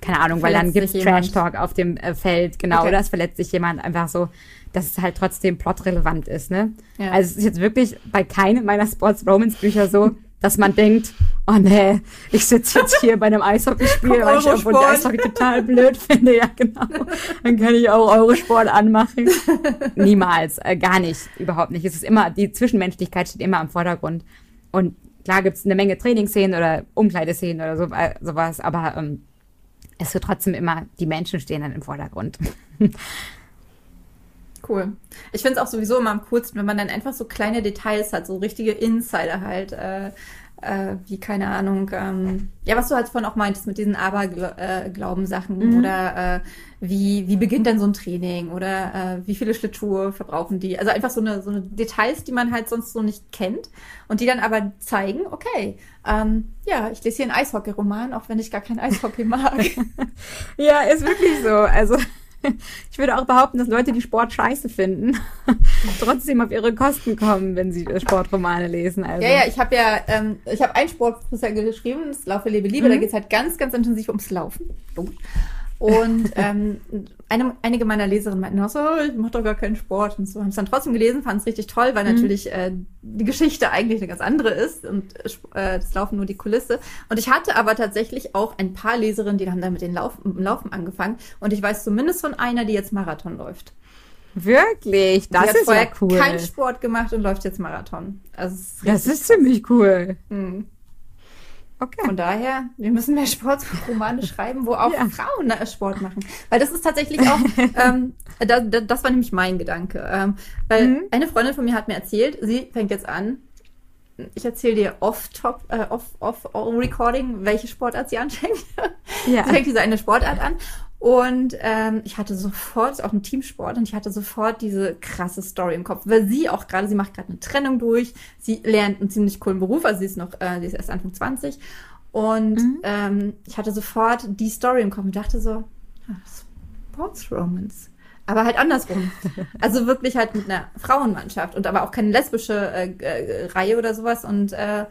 keine Ahnung, weil dann gibt es Trash-Talk auf dem äh, Feld, genau, okay. oder es verletzt sich jemand einfach so, dass es halt trotzdem plotrelevant ist, ne? Ja. Also es ist jetzt wirklich bei keinem meiner Sports-Romance-Bücher so, dass man denkt, oh nee, ich sitze jetzt hier bei einem Eishockeyspiel, weil ich obwohl Eishockey total blöd finde, ja genau. Dann kann ich auch Eurosport anmachen. Niemals, äh, gar nicht, überhaupt nicht. Es ist immer, die Zwischenmenschlichkeit steht immer im Vordergrund. Und klar gibt's eine Menge Trainingsszenen oder Umkleideszenen oder so, äh, sowas, aber ähm, es wird trotzdem immer, die Menschen stehen dann im Vordergrund. Cool. Ich finde es auch sowieso immer am coolsten, wenn man dann einfach so kleine Details hat, so richtige Insider halt, äh, äh, wie keine Ahnung, ähm, ja, was du halt vorhin auch meintest mit diesen Aberglaubensachen mhm. oder äh, wie, wie beginnt denn so ein Training oder äh, wie viele Schlittschuhe verbrauchen die? Also einfach so eine, so eine Details, die man halt sonst so nicht kennt und die dann aber zeigen, okay, ähm, ja, ich lese hier einen Eishockey-Roman, auch wenn ich gar kein Eishockey mag. ja, ist wirklich so. Also ich würde auch behaupten, dass Leute, die Sport scheiße finden, trotzdem auf ihre Kosten kommen, wenn sie Sportromane lesen. Also. Ja, ja, ich habe ja, ähm, ich habe ein Sportbuch geschrieben, das Laufe, Lebe, Liebe. Mhm. Da geht es halt ganz, ganz intensiv ums Laufen. Und ähm, eine, einige meiner Leserinnen meinten auch so, oh, ich mache doch gar keinen Sport und so. Haben es dann trotzdem gelesen, fanden es richtig toll, weil mhm. natürlich äh, die Geschichte eigentlich eine ganz andere ist und äh, das Laufen nur die Kulisse. Und ich hatte aber tatsächlich auch ein paar Leserinnen, die haben dann mit den Lauf, dem Laufen angefangen. Und ich weiß zumindest von einer, die jetzt Marathon läuft. Wirklich? Das ist ja cool. keinen Sport gemacht und läuft jetzt Marathon. Also ist das ist ziemlich cool. Mhm. Okay. Von daher, wir müssen mehr Sportromane schreiben, wo auch ja. Frauen Sport machen. Weil das ist tatsächlich auch, ähm, da, da, das war nämlich mein Gedanke. Ähm, weil mhm. eine Freundin von mir hat mir erzählt, sie fängt jetzt an, ich erzähle dir off-top, äh, off, off, off Recording, welche Sportart sie anfängt. Ja. fängt diese eine Sportart an und ähm, ich hatte sofort, auch ein Teamsport, und ich hatte sofort diese krasse Story im Kopf, weil sie auch gerade, sie macht gerade eine Trennung durch, sie lernt einen ziemlich coolen Beruf, also sie ist noch, äh, sie ist erst Anfang 20. Und mhm. ähm, ich hatte sofort die Story im Kopf und dachte so, ah, Sports Romance. Aber halt andersrum. Also wirklich halt mit einer Frauenmannschaft und aber auch keine lesbische äh, äh, Reihe oder sowas. Und äh,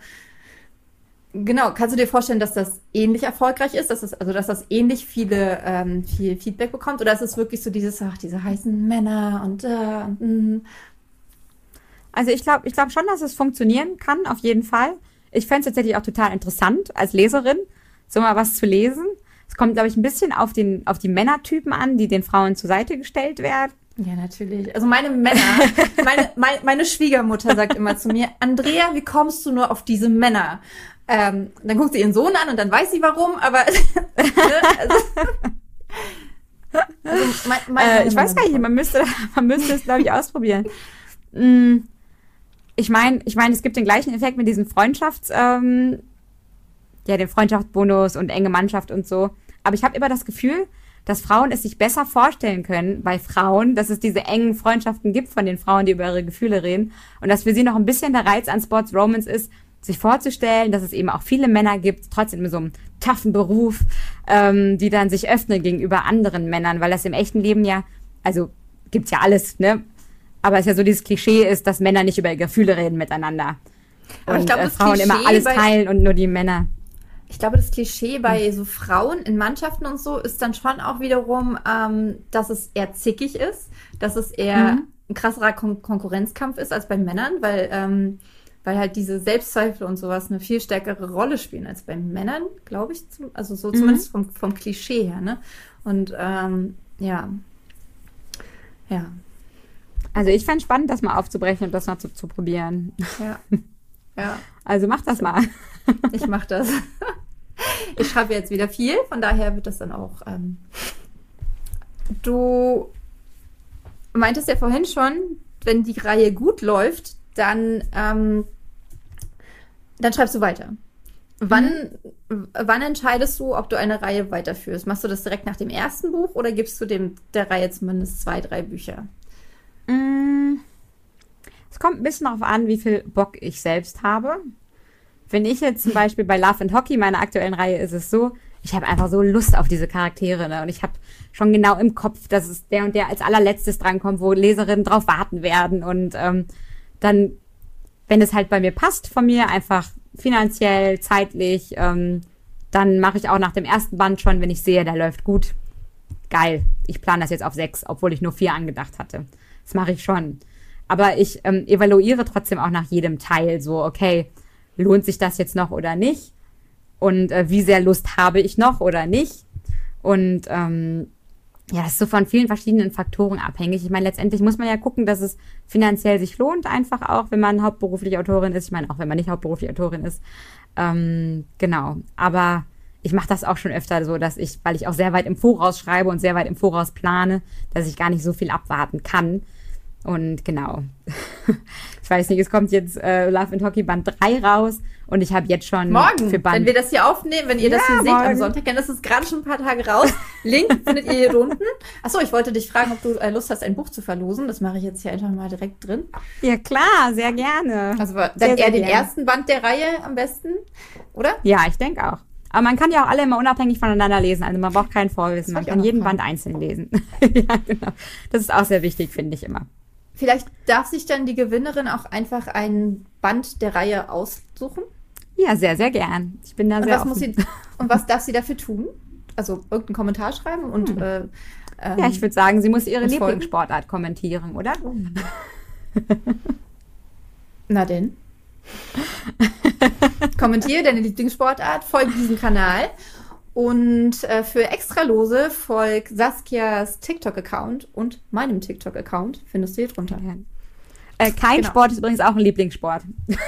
Genau, kannst du dir vorstellen, dass das ähnlich erfolgreich ist, dass es, also dass das ähnlich viele ähm, viel Feedback bekommt, oder ist es wirklich so dieses, ach, diese heißen Männer und äh, mh. Also ich glaube, ich glaube schon, dass es funktionieren kann, auf jeden Fall. Ich fände es tatsächlich auch total interessant, als Leserin, so mal was zu lesen. Es kommt, glaube ich, ein bisschen auf, den, auf die Männertypen an, die den Frauen zur Seite gestellt werden. Ja, natürlich. Also meine Männer, meine, meine, meine Schwiegermutter sagt immer zu mir, Andrea, wie kommst du nur auf diese Männer? Ähm, dann guckt sie ihren Sohn an und dann weiß sie warum, aber ne, also, also mein, mein äh, ich weiß gar nicht, man müsste, man müsste es, glaube ich, ausprobieren. Mm, ich meine, ich meine, es gibt den gleichen Effekt mit diesem Freundschafts, ähm, ja, den Freundschaftsbonus und enge Mannschaft und so. Aber ich habe immer das Gefühl, dass Frauen es sich besser vorstellen können bei Frauen, dass es diese engen Freundschaften gibt von den Frauen, die über ihre Gefühle reden und dass für sie noch ein bisschen der Reiz an Sports Romance ist, sich vorzustellen, dass es eben auch viele Männer gibt, trotzdem in so einem toughen Beruf, ähm, die dann sich öffnen gegenüber anderen Männern, weil das im echten Leben ja, also gibt's ja alles, ne? Aber es ja so dieses Klischee ist, dass Männer nicht über ihre Gefühle reden miteinander. Aber und glaub, äh, Frauen Klischee immer alles teilen und nur die Männer. Ich glaube, das Klischee bei hm. so Frauen in Mannschaften und so ist dann schon auch wiederum, ähm, dass es eher zickig ist, dass es eher mhm. ein krasserer Kon Konkurrenzkampf ist als bei Männern, weil ähm, weil halt diese Selbstzweifel und sowas eine viel stärkere Rolle spielen als bei Männern, glaube ich. Zum, also so mhm. zumindest vom, vom Klischee her, ne? Und ähm, ja. Ja. Also ich fände spannend, das mal aufzubrechen und das mal zu, zu probieren. Ja. Ja. Also mach das mal. Ich mach das. Ich schreibe jetzt wieder viel, von daher wird das dann auch. Ähm, du meintest ja vorhin schon, wenn die Reihe gut läuft, dann, ähm, dann schreibst du weiter. Wann, mhm. wann entscheidest du, ob du eine Reihe weiterführst? Machst du das direkt nach dem ersten Buch oder gibst du dem der Reihe zumindest zwei, drei Bücher? Mm. Es kommt ein bisschen darauf an, wie viel Bock ich selbst habe. Wenn ich jetzt zum Beispiel bei Love and Hockey, meiner aktuellen Reihe, ist es so, ich habe einfach so Lust auf diese Charaktere. Ne? Und ich habe schon genau im Kopf, dass es der und der als allerletztes drankommt, wo Leserinnen drauf warten werden. Und ähm, dann, wenn es halt bei mir passt, von mir einfach finanziell, zeitlich, ähm, dann mache ich auch nach dem ersten Band schon, wenn ich sehe, der läuft gut. Geil. Ich plane das jetzt auf sechs, obwohl ich nur vier angedacht hatte. Das mache ich schon. Aber ich ähm, evaluiere trotzdem auch nach jedem Teil so, okay, lohnt sich das jetzt noch oder nicht? Und äh, wie sehr Lust habe ich noch oder nicht? Und ähm, ja, das ist so von vielen verschiedenen Faktoren abhängig. Ich meine, letztendlich muss man ja gucken, dass es finanziell sich lohnt, einfach auch, wenn man hauptberufliche Autorin ist. Ich meine, auch wenn man nicht hauptberufliche Autorin ist. Ähm, genau. Aber ich mache das auch schon öfter so, dass ich, weil ich auch sehr weit im Voraus schreibe und sehr weit im Voraus plane, dass ich gar nicht so viel abwarten kann. Und genau. ich weiß nicht, es kommt jetzt äh, Love and Hockey Band 3 raus und ich habe jetzt schon morgen, für Band wenn wir das hier aufnehmen, wenn ihr ja, das hier morgen. seht am Sonntag, dann ist es gerade schon ein paar Tage raus. Link findet ihr hier unten. Achso, ich wollte dich fragen, ob du äh, Lust hast, ein Buch zu verlosen. Das mache ich jetzt hier einfach mal direkt drin. Ja klar, sehr gerne. Also dann sehr, eher sehr den gerne. ersten Band der Reihe am besten, oder? Ja, ich denke auch. Aber man kann ja auch alle immer unabhängig voneinander lesen. Also man braucht kein Vorwissen. Man kann jeden Band einzeln lesen. ja, genau. Das ist auch sehr wichtig, finde ich immer. Vielleicht darf sich dann die Gewinnerin auch einfach ein Band der Reihe aussuchen? Ja, sehr, sehr gern. Ich bin da und sehr was offen. Muss sie, und was darf sie dafür tun? also irgendeinen Kommentar schreiben und Hm. äh, ähm, Ja, ich würde sagen, sie muss ihre? Lieblingssportart kommentieren, oder? Na denn. Kommentiere deine Lieblingssportart, folge diesem Kanal. Und äh, für Extralose folg Saskias TikTok-Account und meinem TikTok-Account. Findest du hier drunter. Ja. Äh, kein Genau. Sport ist übrigens auch ein Lieblingssport.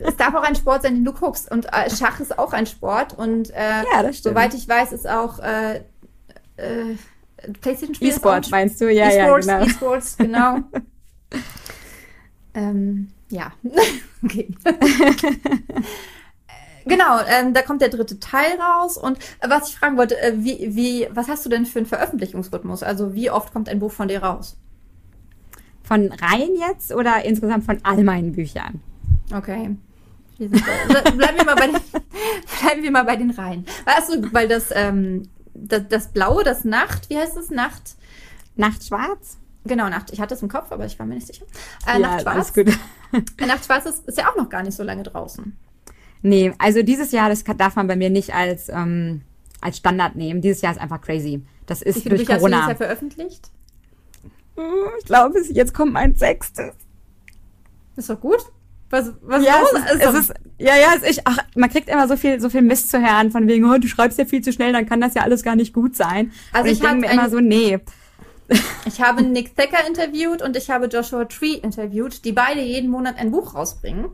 Es darf auch ein Sport sein, den du guckst. Und äh, Schach ist auch ein Sport. Und äh, Ja, soweit ich weiß, ist auch äh, äh, PlayStation-Spiel. E-Sport meinst du? Ja, ja, E-Sports, genau. E-Sports, genau. ähm, ja, okay. Genau, ähm, da kommt der dritte Teil raus. Und äh, was ich fragen wollte, äh, wie, wie, was hast du denn für einen Veröffentlichungsrhythmus? Also wie oft kommt ein Buch von dir raus? Von Reihen jetzt oder insgesamt von all meinen Büchern? Okay. Bleiben wir mal bei den, bleiben wir mal bei den Reihen. Weißt du, weil das, ähm, das, das Blaue, das Nacht, wie heißt es? Nacht? Nachtschwarz? Genau, Nacht. Ich hatte es im Kopf, aber ich war mir nicht sicher. Äh, ja, Nacht alles Schwarz. gut. Äh, Nacht Schwarz ist, ist ja auch noch gar nicht so lange draußen. Nee, also dieses Jahr, das darf man bei mir nicht als, ähm, als Standard nehmen. Dieses Jahr ist einfach crazy. Das Wie ist viele durch Bücher hast du dieses Corona. Jahr veröffentlicht? Hm, Ich glaube, jetzt kommt mein sechstes. Ist doch gut. Was, was Ja, los? es ist, es ist, ja, ja, es ist, ach, man kriegt immer so viel, so viel Mist zu hören, von wegen, oh, du schreibst ja viel zu schnell, dann kann das ja alles gar nicht gut sein. Also Und ich ich denke mir immer so, nee. ich habe Nick Thacker interviewt und ich habe Joshua Tree interviewt, die beide jeden Monat ein Buch rausbringen.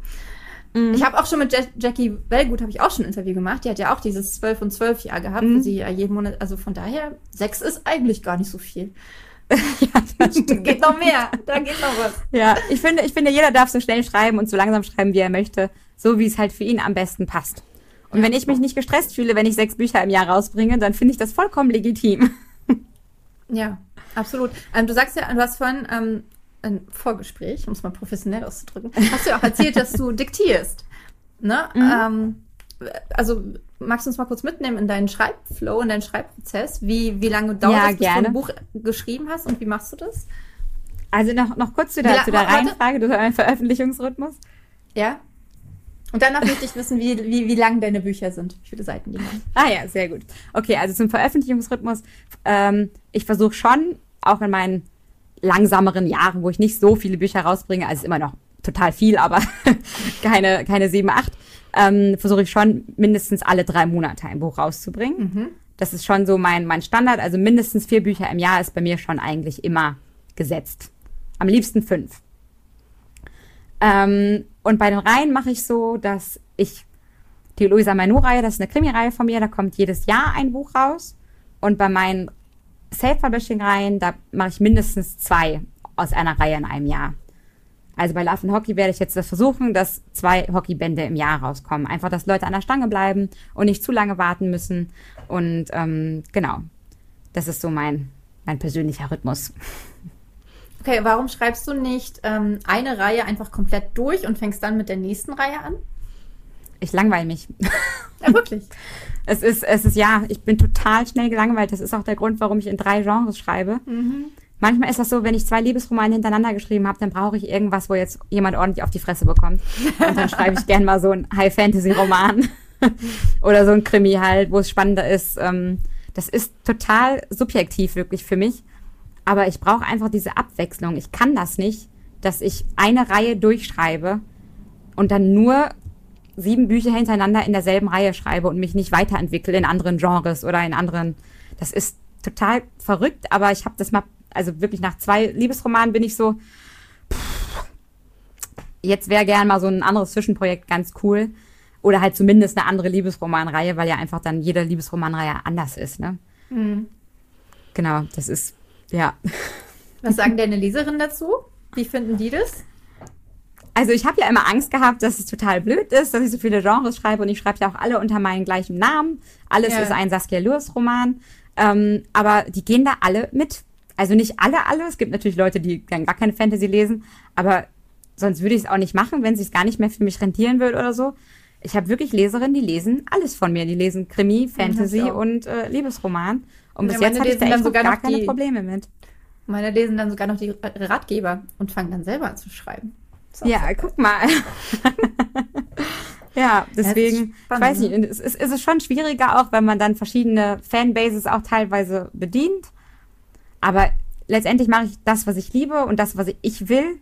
Mhm. Ich habe auch schon mit Ja- Jackie Wellgut habe ich auch schon ein Interview gemacht. Die hat ja auch dieses 12 und 12 Jahr gehabt, Mhm. wo sie ja jeden Monat, also von daher, sechs ist eigentlich gar nicht so viel. ja, das stimmt. Geht noch mehr, da geht noch was. Ja, ich finde, ich finde, jeder darf so schnell schreiben und so langsam schreiben, wie er möchte, so wie es halt für ihn am besten passt. Und wenn ich mich nicht gestresst fühle, wenn ich sechs Bücher im Jahr rausbringe, dann finde ich das vollkommen legitim. Ja, absolut. Ähm, du sagst ja, du hast vorhin ähm, ein Vorgespräch, um es mal professionell auszudrücken, hast du ja auch erzählt, dass du diktierst. Ne? Mhm. Ähm, also magst du uns mal kurz mitnehmen in deinen Schreibflow, in deinen Schreibprozess? Wie, wie lange dauert Ja, das, bis du ein Buch geschrieben hast und wie machst du das? Also noch, noch kurz zu der, zu der. Reihenfrage, du deinem Veröffentlichungsrhythmus. Ja? Und danach möchte ich wissen, wie, wie, wie lang deine Bücher sind, wie viele Seiten die haben. Ah ja, sehr gut. Okay, also zum Veröffentlichungsrhythmus. Ähm, ich versuche schon, auch in meinen langsameren Jahren, wo ich nicht so viele Bücher rausbringe, also immer noch total viel, aber keine, keine sieben, acht, ähm, versuche ich schon mindestens alle drei Monate ein Buch rauszubringen. Das ist schon so mein, mein Standard. Also mindestens vier Bücher im Jahr ist bei mir schon eigentlich immer gesetzt. Am liebsten fünf. Ähm, und bei den Reihen mache ich so, dass ich die Luisa Manu-Reihe, das ist eine Krimi-Reihe von mir, da kommt jedes Jahr ein Buch raus. Und bei meinen Self-Publishing-Reihen, da mache ich mindestens zwei aus einer Reihe in einem Jahr. Also bei Love and Hockey werde ich jetzt das versuchen, dass zwei Hockeybände im Jahr rauskommen. Einfach, dass Leute an der Stange bleiben und nicht zu lange warten müssen. Und ähm, genau, das ist so mein, mein persönlicher Rhythmus. Okay, warum schreibst du nicht ähm, eine Reihe einfach komplett durch und fängst dann mit der nächsten Reihe an? Ich langweile mich. Ja, wirklich. Es ist, es ist, ja, ich bin total schnell gelangweilt. Das ist auch der Grund, warum ich in drei Genres schreibe. Manchmal ist das so, wenn ich zwei Liebesromane hintereinander geschrieben habe, dann brauche ich irgendwas, wo jetzt jemand ordentlich auf die Fresse bekommt. Und dann schreibe ich gern mal so einen High-Fantasy-Roman. Oder so ein Krimi halt, wo es spannender ist. Ähm, das ist total subjektiv wirklich für mich. Aber ich brauche einfach diese Abwechslung. Ich kann das nicht, dass ich eine Reihe durchschreibe und dann nur sieben Bücher hintereinander in derselben Reihe schreibe und mich nicht weiterentwickle in anderen Genres oder in anderen. Das ist total verrückt, aber ich habe das mal, also wirklich nach zwei Liebesromanen bin ich so, pff, jetzt wäre gern mal so ein anderes Zwischenprojekt ganz cool. Oder halt zumindest eine andere Liebesromanreihe, weil ja einfach dann jede Liebesromanreihe anders ist, ne? Genau, das ist, ja. Was sagen deine Leserinnen dazu? Wie finden die das? Also ich habe ja immer Angst gehabt, dass es total blöd ist, dass ich so viele Genres schreibe und ich schreibe ja auch alle unter meinem gleichen Namen. Alles Ja. ist ein Saskia Lewis Roman. Ähm, aber die gehen da alle mit. Also nicht alle, alle. Es gibt natürlich Leute, die dann gar keine Fantasy lesen, aber sonst würde ich es auch nicht machen, wenn es gar nicht mehr für mich rentieren würde oder so. Ich habe wirklich Leserinnen, die lesen alles von mir. Die lesen Krimi, Fantasy und äh, Liebesroman. Und bis jetzt hatte ich da echt sogar gar keine die- Meine mit. Meine lesen dann sogar noch die Ratgeber und fangen dann selber an zu schreiben. Ja, so. guck mal. Ja, deswegen, ich weiß nicht, es ist, es ist schon schwieriger auch, wenn man dann verschiedene Fanbases auch teilweise bedient. Aber letztendlich mache ich das, was ich liebe und das, was ich will.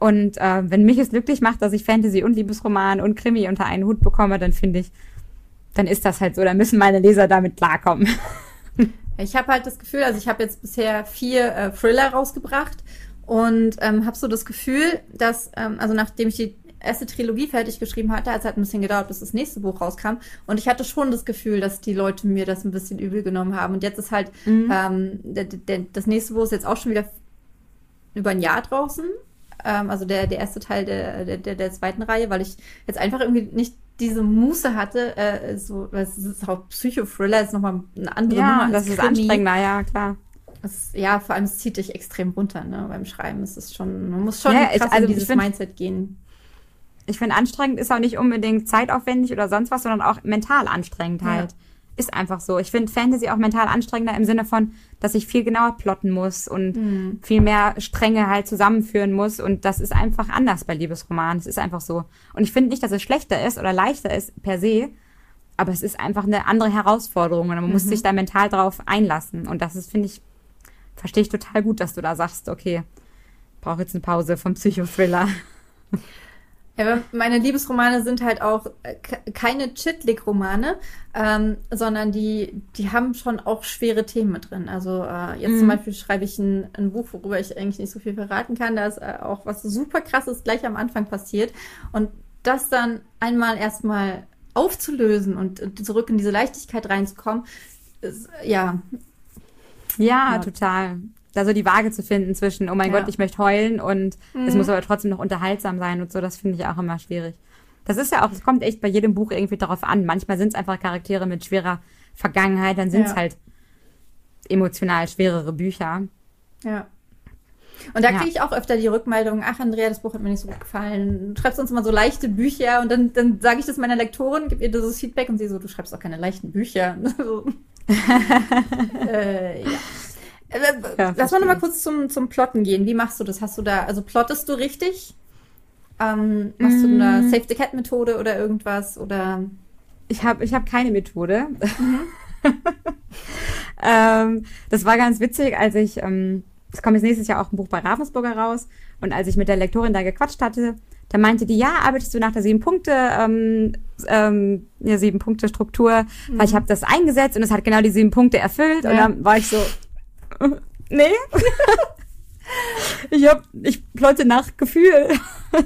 Und äh, wenn mich es glücklich macht, dass ich Fantasy und Liebesroman und Krimi unter einen Hut bekomme, dann finde ich, dann ist das halt so. Dann müssen meine Leser damit klarkommen. Ich habe halt das Gefühl, also ich habe jetzt bisher vier äh, Thriller rausgebracht und ähm, habe so das Gefühl, dass, ähm, also nachdem ich die erste Trilogie fertig geschrieben hatte, hat es halt ein bisschen gedauert, bis das nächste Buch rauskam. Und ich hatte schon das Gefühl, dass die Leute mir das ein bisschen übel genommen haben. Und jetzt ist halt, mhm. ähm, der, der, das nächste Buch ist jetzt auch schon wieder über ein Jahr draußen. Ähm, also der, der erste Teil der, der, der, zweiten Reihe, weil ich jetzt einfach irgendwie nicht diese Muße hatte, äh, so, das ist auch Psychothriller, ist nochmal eine andere ja, Nummer. Als das ist anstrengender, ja, klar. Das, ja, vor allem, es zieht dich extrem runter, ne, beim Schreiben. Es ist schon, man muss schon ja, krass also in dieses find, Mindset gehen. Ich finde, anstrengend ist auch nicht unbedingt zeitaufwendig oder sonst was, sondern auch mental anstrengend halt. Ja. Ist einfach so. Ich finde Fantasy auch mental anstrengender im Sinne von, dass ich viel genauer plotten muss und mhm. viel mehr Stränge halt zusammenführen muss. Und das ist einfach anders bei Liebesromanen. Es ist einfach so. Und ich finde nicht, dass es schlechter ist oder leichter ist per se, aber es ist einfach eine andere Herausforderung und man mhm. muss sich da mental drauf einlassen. Und das ist, finde ich, verstehe ich total gut, dass du da sagst, okay, brauche jetzt eine Pause vom Psychothriller. Ja, meine Liebesromane sind halt auch äh, keine Chitlik-Romane, ähm, sondern die, die haben schon auch schwere Themen mit drin. Also äh, jetzt mhm. zum Beispiel schreibe ich ein, ein, Buch, worüber ich eigentlich nicht so viel verraten kann. Da ist äh, auch was super krasses gleich am Anfang passiert. Und das dann einmal erstmal aufzulösen und zurück in diese Leichtigkeit reinzukommen, ist, ja. Ja, ja, total da so die Waage zu finden zwischen, oh mein ja. Gott, ich möchte heulen und mhm. es muss aber trotzdem noch unterhaltsam sein und so, das finde ich auch immer schwierig. Das ist ja auch, es kommt echt bei jedem Buch irgendwie darauf an. Manchmal sind es einfach Charaktere mit schwerer Vergangenheit, dann sind es ja. halt emotional schwerere Bücher. Ja. Und da kriege ich auch öfter die Rückmeldung, ach Andrea, das Buch hat mir nicht so gut gefallen. Du schreibst uns immer so leichte Bücher und dann, dann sage ich das meiner Lektorin, gib ihr dieses Feedback und sie so, du schreibst auch keine leichten Bücher. äh, ja. Äh, ja, Lass mal nochmal kurz zum, zum Plotten gehen. Wie machst du das? Hast du da, also plottest du richtig? Ähm, machst mm. du eine Save the Cat Methode oder irgendwas? Oder? Ich habe ich hab keine Methode. Mhm. ähm, das war ganz witzig, als ich, ähm, es kommt jetzt nächstes Jahr auch ein Buch bei Ravensburger raus und als ich mit der Lektorin da gequatscht hatte, da meinte die, ja, arbeitest du nach der sieben Punkte, ähm, ähm, ja, sieben Punkte Struktur, mhm. weil ich habe das eingesetzt und es hat genau die sieben Punkte erfüllt ja. und dann war ich so, nee. ich hab, ich plotte nach Gefühl.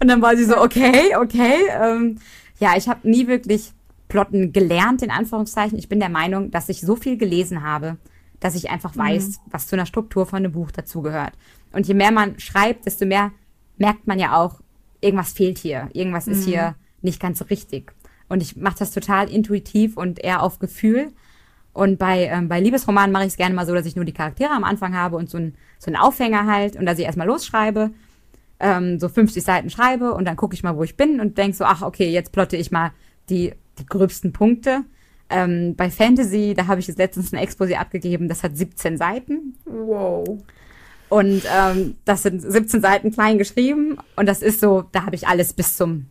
Und dann war sie so, okay, okay. Ähm, ja, ich habe nie wirklich plotten gelernt, in Anführungszeichen. Ich bin der Meinung, dass ich so viel gelesen habe, dass ich einfach mhm. weiß, mhm. was zu einer Struktur von einem Buch dazugehört. Und je mehr man schreibt, desto mehr merkt man ja auch, irgendwas fehlt hier, irgendwas mhm. ist hier nicht ganz so richtig. Und ich mache das total intuitiv und eher auf Gefühl. Und bei, ähm, bei Liebesromanen mache ich es gerne mal so, dass ich nur die Charaktere am Anfang habe und so, ein, so einen Aufhänger halt und dass ich erstmal losschreibe, ähm, so 50 Seiten schreibe und dann gucke ich mal, wo ich bin und denke so, ach, okay, jetzt plotte ich mal die, die gröbsten Punkte. Ähm, bei Fantasy, da habe ich jetzt letztens ein Exposé abgegeben, das hat 17 Seiten. Wow. Und ähm, das sind 17 Seiten klein geschrieben. Und das ist so, da habe ich alles bis zum,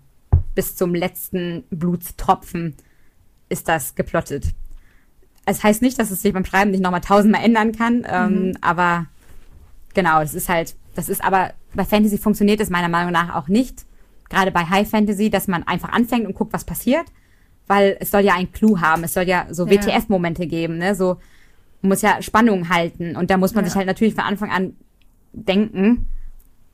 bis zum letzten Blutstropfen ist das geplottet. Es heißt nicht, dass es sich beim Schreiben nicht nochmal tausendmal ändern kann, ähm, mhm. aber genau, es ist halt, das ist aber, bei Fantasy funktioniert es meiner Meinung nach auch nicht, gerade bei High Fantasy, dass man einfach anfängt und guckt, was passiert, weil es soll ja einen Clou haben, es soll ja so WTF-Momente geben, ne, so, man muss ja Spannung halten. Und da muss man ja. sich halt natürlich von Anfang an denken,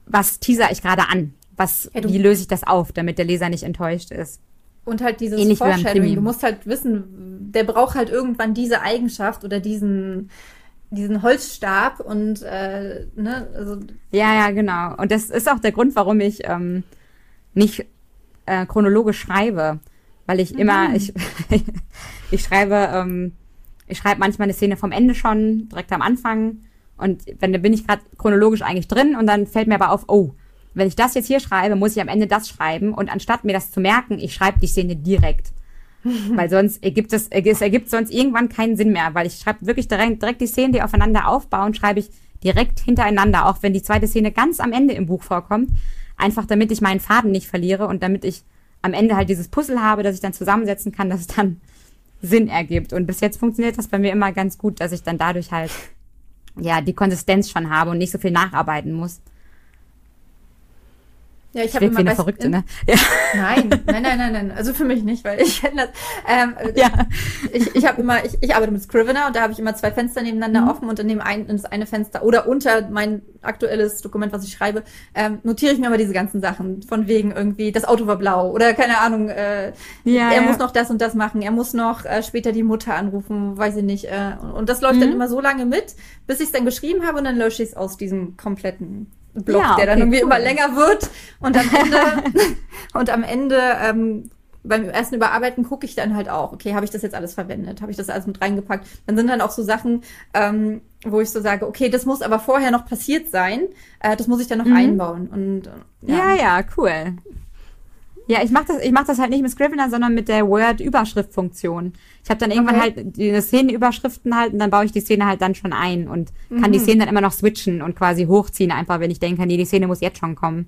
was teaser ich gerade an, was, ja, wie löse ich das auf, damit der Leser nicht enttäuscht ist. Und halt dieses Ähnlich Foreshadowing. Du musst halt wissen, der braucht halt irgendwann diese Eigenschaft oder diesen diesen Holzstab und äh, ne, also ja, ja, genau. Und das ist auch der Grund, warum ich ähm, nicht äh, chronologisch schreibe, weil ich mhm. immer ich ich schreibe ähm, ich schreibe manchmal eine Szene vom Ende schon direkt am Anfang und wenn da bin ich gerade chronologisch eigentlich drin und dann fällt mir aber auf, oh, wenn ich das jetzt hier schreibe, muss ich am Ende das schreiben und anstatt mir das zu merken, ich schreibe die Szene direkt. weil sonst ergibt es, es ergibt sonst irgendwann keinen Sinn mehr, weil ich schreibe wirklich direkt, direkt die Szenen, die aufeinander aufbauen, schreibe ich direkt hintereinander, auch wenn die zweite Szene ganz am Ende im Buch vorkommt, einfach damit ich meinen Faden nicht verliere und damit ich am Ende halt dieses Puzzle habe, das ich dann zusammensetzen kann, dass es dann Sinn ergibt. Und bis jetzt funktioniert das bei mir immer ganz gut, dass ich dann dadurch halt ja die Konsistenz schon habe und nicht so viel nacharbeiten muss. Ja, ich habe immer eine Verrückte, ne? Ja. Nein, nein, nein, nein, nein. Also für mich nicht, weil ich das. Ähm, ja. Ich, ich habe immer, ich, ich arbeite mit Scrivener und da habe ich immer zwei Fenster nebeneinander Mhm. offen und in dem einen in das eine Fenster oder unter mein aktuelles Dokument, was ich schreibe, ähm, notiere ich mir immer diese ganzen Sachen. Von wegen irgendwie, das Auto war blau oder keine Ahnung, äh, Ja, er ja. muss noch das und das machen, er muss noch äh, später die Mutter anrufen, weiß ich nicht. Äh, und, und das läuft dann Mhm. immer so lange mit, bis ich es dann geschrieben habe und dann lösche ich es aus diesem kompletten Block, Ja, der dann okay, irgendwie cool. immer länger wird und am Ende und am Ende ähm, beim ersten Überarbeiten gucke ich dann halt auch, okay, habe ich das jetzt alles verwendet? Habe ich das alles mit reingepackt? Dann sind dann auch so Sachen, ähm, wo ich so sage, okay, das muss aber vorher noch passiert sein. Äh, das muss ich dann noch Mhm. einbauen. Und äh, Ja, ja, cool. Ja, ich mache das, ich mach das halt nicht mit Scrivener, sondern mit der Word-Überschriftfunktion. Ich habe dann irgendwann Okay. halt die Szenenüberschriften halt und dann baue ich die Szene halt dann schon ein und kann Mhm. die Szene dann immer noch switchen und quasi hochziehen, einfach wenn ich denke, nee, die Szene muss jetzt schon kommen.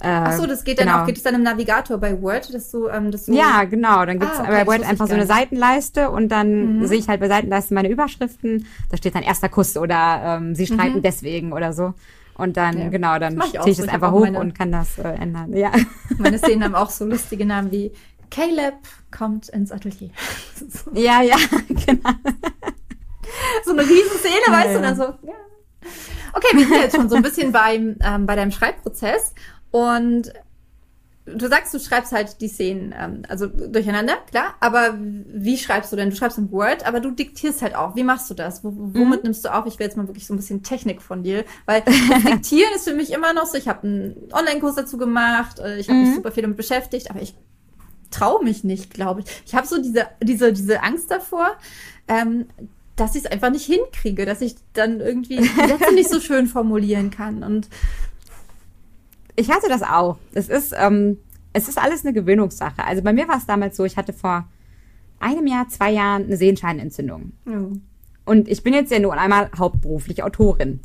Äh, Ach so, das geht dann genau. auch, geht es dann im Navigator bei Word, dass du, ähm, dass du Ja, genau. Dann gibt's Ah, okay, bei das Word einfach so eine Seitenleiste und dann Mhm. sehe ich halt bei Seitenleiste meine Überschriften. Da steht dann erster Kuss oder ähm, sie streiten Mhm. deswegen oder so. Und dann, Ja. genau, dann ziehe ich so. das hab einfach hoch meine- und kann das äh, ändern. Ja. meine Szenen haben auch so lustige Namen wie Caleb kommt ins Atelier. so, ja, ja, genau. so eine riesen Szene, Ja, weißt du, dann so, ja. Okay, wir sind jetzt schon so ein bisschen beim, ähm, bei deinem Schreibprozess und du sagst, du schreibst halt die Szenen, ähm, also durcheinander, klar, aber wie schreibst du denn? Du schreibst in Word, aber du diktierst halt auch. Wie machst du das? Wo, womit nimmst du auf? Ich will jetzt mal wirklich so ein bisschen Technik von dir, weil Diktieren ist für mich immer noch so, ich habe einen Online-Kurs dazu gemacht, äh, ich habe mich Mhm. super viel damit beschäftigt, aber ich traue mich nicht, glaube ich. Ich habe so diese, diese, diese Angst davor, ähm, dass ich es einfach nicht hinkriege, dass ich dann irgendwie die Sätze nicht so schön formulieren kann. Und Ich hatte das auch. Es ist, ähm, es ist alles eine Gewöhnungssache. Also bei mir war es damals so, ich hatte vor einem Jahr, zwei Jahren eine Sehenscheinentzündung. Und ich bin jetzt ja nur einmal hauptberuflich Autorin.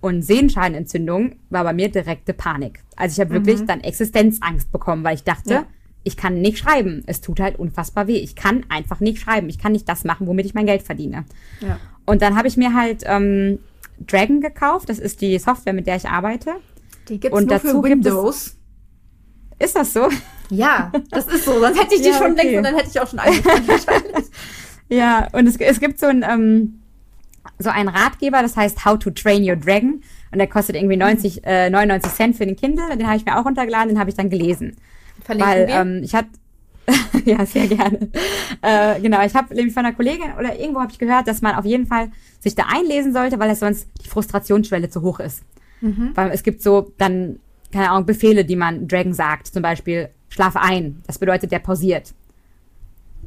Und Sehenscheinentzündung war bei mir direkte Panik. Also ich habe wirklich dann Existenzangst bekommen, weil ich dachte, Ja. ich kann nicht schreiben. Es tut halt unfassbar weh. Ich kann einfach nicht schreiben. Ich kann nicht das machen, womit ich mein Geld verdiene. ja. Und dann habe ich mir halt ähm, Dragon gekauft. Das ist die Software, mit der ich arbeite. Die gibt's Und nur dazu für gibt es- Windows. Ist das so? Ja, das ist so. Sonst hätte ich die Ja, schon okay. längst und dann hätte ich auch schon angefangen wahrscheinlich. Ja, und es, es gibt so ein, ähm, so einen Ratgeber, das heißt How to Train Your Dragon. Und der kostet irgendwie 90, äh, 99 Cent für den Kindle. Den habe ich mir auch runtergeladen, den habe ich dann gelesen. Verlinken Weil wir. ähm, ich hatte, ja, sehr gerne. äh, genau, ich habe nämlich von einer Kollegin oder irgendwo habe ich gehört, dass man auf jeden Fall sich da einlesen sollte, weil es sonst die Frustrationsschwelle zu hoch ist. Mhm. Weil es gibt so dann, keine Ahnung, Befehle, die man Dragon sagt. Zum Beispiel, schlafe ein. Das bedeutet, der pausiert.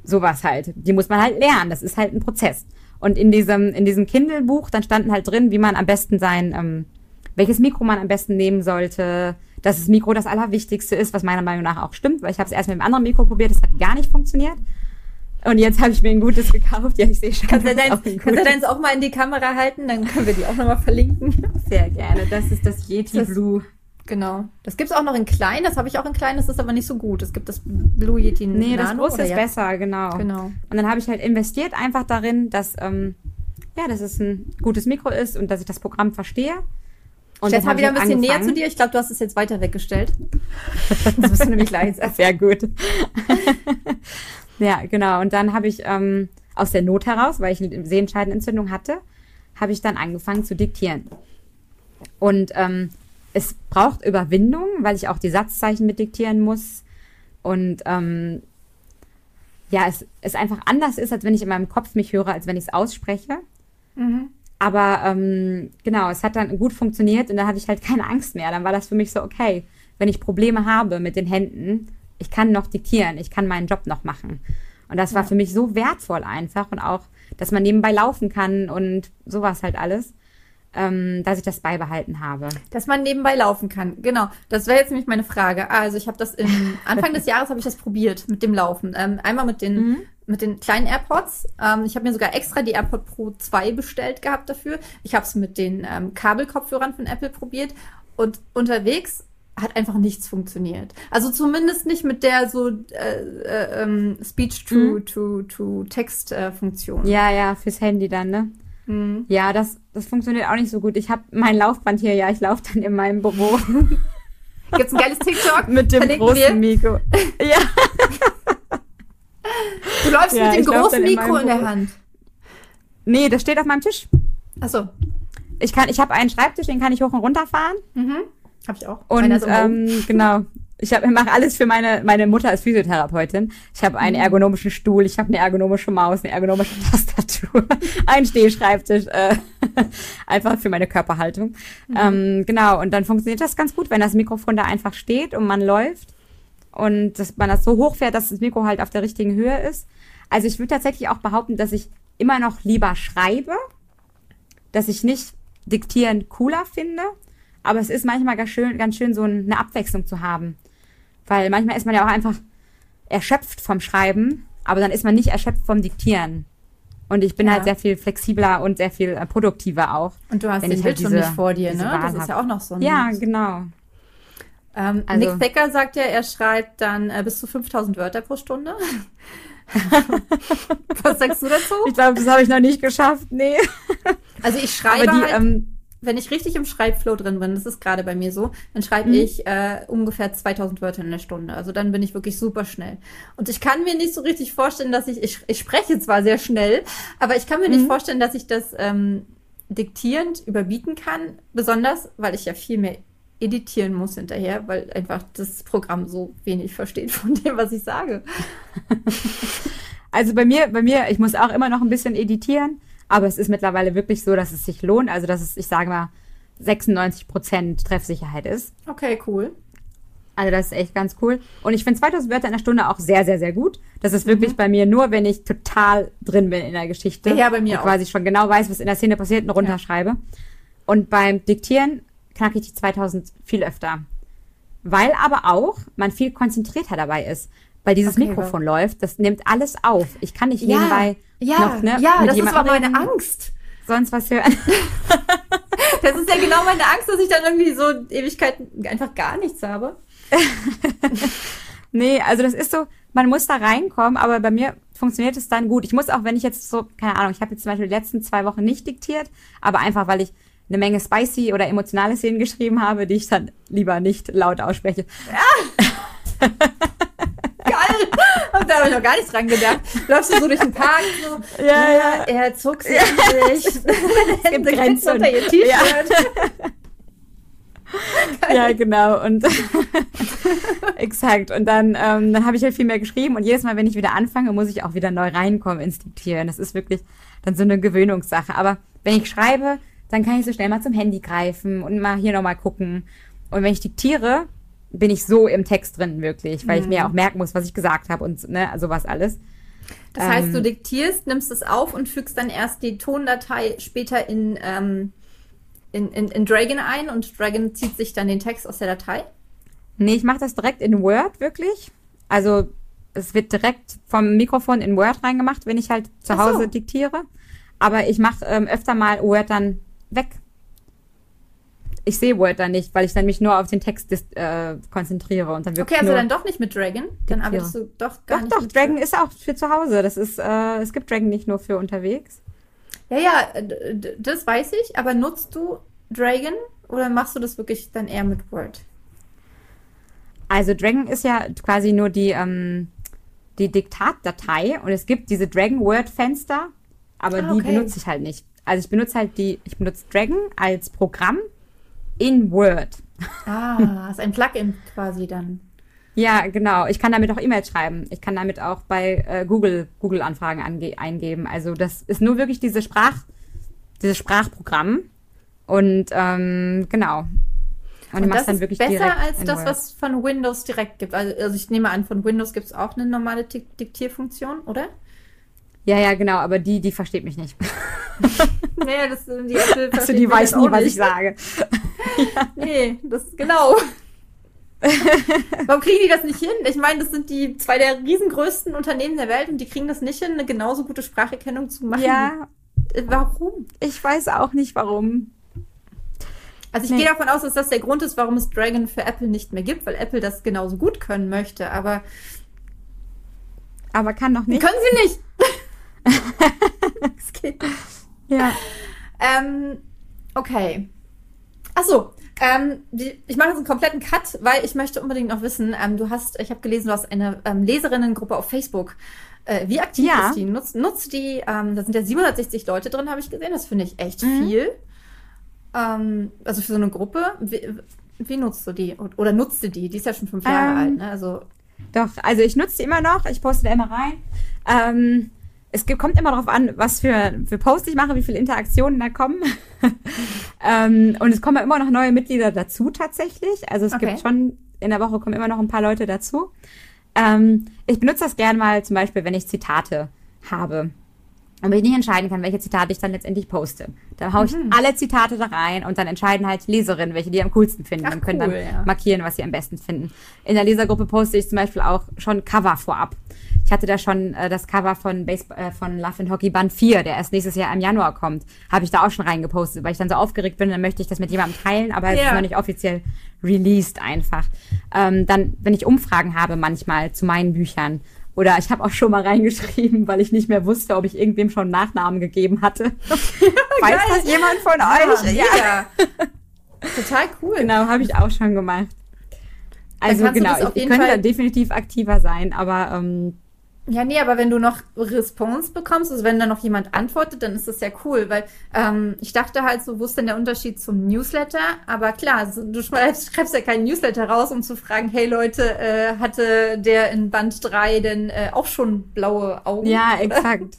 Sowas halt. Die muss man halt lernen. Das ist halt ein Prozess. Und in diesem, in diesem Kindle-Buch, dann standen halt drin, wie man am besten sein, ähm, welches Mikro man am besten nehmen sollte, dass das Mikro das Allerwichtigste ist, was meiner Meinung nach auch stimmt, weil ich habe es erst mit einem anderen Mikro probiert, das hat gar nicht funktioniert. Und jetzt habe ich mir ein gutes gekauft. Ja, ich sehe schon. Kannst du das deins, auch kannst deins auch mal in die Kamera halten? Dann können wir die auch nochmal verlinken. Sehr gerne. Das ist das Yeti Das- Blue. Genau. Das gibt's auch noch in klein. Das habe ich auch in klein. Das ist aber nicht so gut. Es gibt das Blue Yeti Nee, das Nano, große oder ist ja? besser, genau. Genau. Und dann habe ich halt investiert einfach darin, dass, ähm, ja, dass es ein gutes Mikro ist und dass ich das Programm verstehe. Und jetzt mal wieder ein bisschen halt näher zu angefangen. dir. Ich glaube, du hast es jetzt weiter weggestellt. Jetzt bist du nämlich leiser. Sehr gut. ja, genau. Und dann habe ich ähm, aus der Not heraus, weil ich eine Sehenscheidenentzündung hatte, habe ich dann angefangen zu diktieren. Und ähm, es braucht Überwindung, weil ich auch die Satzzeichen mit diktieren muss. Und ähm, ja, es, es einfach anders ist, als wenn ich in meinem Kopf mich höre, als wenn ich es ausspreche. Mhm. Aber ähm, genau, es hat dann gut funktioniert und dann hatte ich halt keine Angst mehr. Dann war das für mich so, okay, wenn ich Probleme habe mit den Händen, ich kann noch diktieren, ich kann meinen Job noch machen. Und das war Ja. für mich so wertvoll einfach und auch, dass man nebenbei laufen kann und sowas halt alles, ähm, dass ich das beibehalten habe. Dass man nebenbei laufen kann. Genau. Das wäre jetzt nämlich meine Frage. Also ich habe das im Anfang des Jahres habe ich das probiert mit dem Laufen. Ähm, einmal mit den Mhm. mit den kleinen AirPods. Ähm, ich habe mir sogar extra die AirPod Pro 2 bestellt gehabt dafür. Ich habe es mit den ähm, Kabelkopfhörern von Apple probiert und unterwegs hat einfach nichts funktioniert. Also zumindest nicht mit der so äh, äh, ähm, Speech to Mhm. to to Text äh, Funktion. Ja, ja, fürs Handy dann, ne? Mhm. Ja, das, das funktioniert auch nicht so gut. Ich habe mein Laufband hier, ja, ich laufe dann in meinem Büro Gibt's ein geiles TikTok mit dem Verlinken großen wir. Mikro. Ja, Du läufst Ja, mit dem großen in Mikro meinem in der. Hand. nee, das steht auf meinem Tisch. Achso. Ich kann, ich habe einen Schreibtisch, den kann ich hoch und runter fahren. Mhm. Hab ich auch. Und ähm, genau. Ich habe mache alles für meine meine Mutter ist Physiotherapeutin. Ich habe Mhm. einen ergonomischen Stuhl, ich habe eine ergonomische Maus, eine ergonomische Tastatur, einen Stehschreibtisch, äh, einfach für meine Körperhaltung. Mhm. Ähm, genau. Und dann funktioniert das ganz gut, wenn das Mikrofon da einfach steht und man läuft und dass man das so hochfährt, dass das Mikro halt auf der richtigen Höhe ist. Also ich würde tatsächlich auch behaupten, dass ich immer noch lieber schreibe, dass ich nicht diktieren cooler finde, aber es ist manchmal ganz schön, ganz schön so eine Abwechslung zu haben. Weil manchmal ist man ja auch einfach erschöpft vom Schreiben, aber dann ist man nicht erschöpft vom Diktieren. Und ich bin Ja. halt sehr viel flexibler und sehr viel äh, produktiver auch. Und du hast den halt Bildschirm diese- nicht vor dir, ne? Wahl Das ist hab. ja auch noch so ein. Ja, genau. Ähm, Also- Nick Becker sagt ja, er schreibt dann äh, bis zu 5000 Wörter pro Stunde. Was sagst du dazu? Ich glaube, das habe ich noch nicht geschafft. Nee. Also ich schreibe die, halt, ähm, wenn ich richtig im Schreibflow drin bin, das ist gerade bei mir so, dann schreibe Mhm. ich äh, ungefähr 2000 Wörter in der Stunde. Also dann bin ich wirklich super schnell. Und ich kann mir nicht so richtig vorstellen, dass ich, ich, ich spreche zwar sehr schnell, aber ich kann mir nicht Mhm. vorstellen, dass ich das ähm, diktierend überbieten kann. Besonders, weil ich ja viel mehr editieren muss hinterher, weil einfach das Programm so wenig versteht von dem, was ich sage. Also bei mir, bei mir, ich muss auch immer noch ein bisschen editieren, aber es ist mittlerweile wirklich so, dass es sich lohnt. Also dass es, ich sage mal, 96 Prozent Treffsicherheit ist. Okay, cool. Also das ist echt ganz cool. Und ich finde 2000 Wörter in der Stunde auch sehr, sehr, sehr gut. Das ist wirklich bei mir nur, wenn ich total drin bin in der Geschichte. Ja, ja, bei mir und auch. quasi schon genau weiß, was in der Szene passiert und runterschreibe. Und beim Diktieren knacke ich die 2000 viel öfter. Weil aber auch man viel konzentrierter dabei ist. Weil dieses Okay, Mikrofon läuft, das nimmt alles auf. Ich kann nicht Ja, nebenbei ja, noch, ne, ja, das ist aber meine Angst. sonst was hören. Das ist ja genau meine Angst, dass ich dann irgendwie so Ewigkeiten einfach gar nichts habe. Nee, also das ist so, man muss da reinkommen, aber bei mir funktioniert es dann gut. Ich muss auch, wenn ich jetzt so, keine Ahnung, ich habe jetzt zum Beispiel die letzten zwei Wochen nicht diktiert, aber einfach, weil ich eine Menge spicy oder emotionale Szenen geschrieben habe, die ich dann lieber nicht laut ausspreche. Geil! Und da habe ich noch gar nicht dran gedacht. Läufst du so durch den Park so, Ja, ja. er zog sich sich. Es gibt Grenzen. unter ihr T-Shirt. Ja, genau. Und exakt. Und dann, ähm, dann habe ich halt viel mehr geschrieben und jedes Mal, wenn ich wieder anfange, muss ich auch wieder neu reinkommen ins Diktieren. Das ist wirklich dann so eine Gewöhnungssache. Aber wenn ich schreibe, dann kann ich so schnell mal zum Handy greifen und mal hier nochmal gucken. Und wenn ich diktiere, bin ich so im Text drin wirklich, weil ich mir auch merken muss, was ich gesagt habe und ne, sowas alles. Das heißt, Ähm. du diktierst, nimmst es auf und fügst dann erst die Tondatei später in, ähm, in, in, in Dragon ein und Dragon zieht sich dann den Text aus der Datei. Nee, ich mache das direkt in Word wirklich. Also es wird direkt vom Mikrofon in Word reingemacht, wenn ich halt zu so. Hause diktiere. Aber ich mache ähm, öfter mal Word dann weg. Ich sehe Word dann nicht, weil ich dann mich nur auf den Text äh, konzentriere und dann wirklich Okay, also dann doch nicht mit Dragon. Dann arbeitest du doch gar Doch, nicht doch, mit Dragon ist auch für zu Hause. Das ist, äh, es gibt Dragon nicht nur für unterwegs. Ja, ja, d- das weiß ich, aber nutzt du Dragon oder machst du das wirklich dann eher mit Word? Also Dragon ist ja quasi nur die, ähm, die Diktatdatei und es gibt diese Dragon Word Fenster, aber Ah, die okay. benutze ich halt nicht. Also ich benutze halt die, ich benutze Dragon als Programm in Word. Ah, ist ein Plugin quasi dann. Ja, genau. Ich kann damit auch E-Mails schreiben. Ich kann damit auch bei äh, Google Google Anfragen eingeben. Also das ist nur wirklich diese Sprach, dieses Sprachprogramm. Und ähm, genau. Und, Und das dann ist wirklich besser direkt als das, Word. was von Windows direkt gibt. Also, also ich nehme an, von Windows gibt es auch eine normale Dik Diktierfunktion, oder? Ja, ja, genau. Aber die, die versteht mich nicht. Nee, das die Apple Also die weiß nie, was ich sage. Nee, das genau. Warum kriegen die das nicht hin? Ich meine, das sind die zwei der riesengrößten Unternehmen der Welt und die kriegen das nicht hin, eine genauso gute Spracherkennung zu machen. Ja, Äh, Warum? ich weiß auch nicht warum. Also ich Nee. gehe davon aus, dass das der Grund ist, warum es Dragon für Apple nicht mehr gibt, weil Apple das genauso gut können möchte. Aber Aber kann doch nicht. können sie nicht. das geht nicht. Ja. Ähm, okay. Ach so. Ähm, die, ich mache jetzt einen kompletten Cut, weil ich möchte unbedingt noch wissen, ähm, du hast, ich habe gelesen, du hast eine ähm, Leserinnengruppe auf Facebook. Äh, wie aktiv Ja. ist die? Nutzt, nutzt die, ähm, da sind ja 760 Leute drin, habe ich gesehen. Das finde ich echt Mhm. viel. Ähm, also für so eine Gruppe. Wie, wie nutzt du die? Oder nutzt du die? Die ist ja schon fünf Jahre Ähm, alt, ne? Also, Doch, also ich nutze die immer noch, ich poste da immer rein. Ähm, es kommt immer darauf an, was für, für Posts ich mache, wie viele Interaktionen da kommen. ähm, und es kommen immer noch neue Mitglieder dazu tatsächlich. Also es Okay. gibt schon, in der Woche kommen immer noch ein paar Leute dazu. Ähm, ich benutze das gerne mal zum Beispiel, wenn ich Zitate habe. Und wenn ich nicht entscheiden kann, welche Zitate ich dann letztendlich poste. Dann haue ich Mhm. alle Zitate da rein und dann entscheiden halt Leserinnen, welche die am coolsten finden Ach, und können cool, dann ja. markieren, was sie am besten finden. In der Lesergruppe poste ich zum Beispiel auch schon Cover vorab. Ich hatte da schon äh, das Cover von, Base äh, von Love and Hockey Band 4, der erst nächstes Jahr im Januar kommt. Habe ich da auch schon reingepostet, weil ich dann so aufgeregt bin, dann möchte ich das mit jemandem teilen, aber es Ja. ist noch nicht offiziell released einfach. Ähm, dann, wenn ich Umfragen habe manchmal zu meinen Büchern, oder ich habe auch schon mal reingeschrieben, weil ich nicht mehr wusste, ob ich irgendwem schon einen Nachnamen gegeben hatte. Weiß das jemand von euch? ja. Total cool. Genau, habe ich auch schon gemacht. Also genau, ich, ich könnte Fall- da definitiv aktiver sein, aber ähm, Ja, nee, aber wenn du noch Response bekommst, also wenn da noch jemand antwortet, dann ist das ja cool, weil ähm, ich dachte halt so, wo ist denn der Unterschied zum Newsletter? Aber klar, so, du schreibst, schreibst ja keinen Newsletter raus, um zu fragen, hey Leute, äh, hatte der in Band 3 denn äh, auch schon blaue Augen? ja, exakt.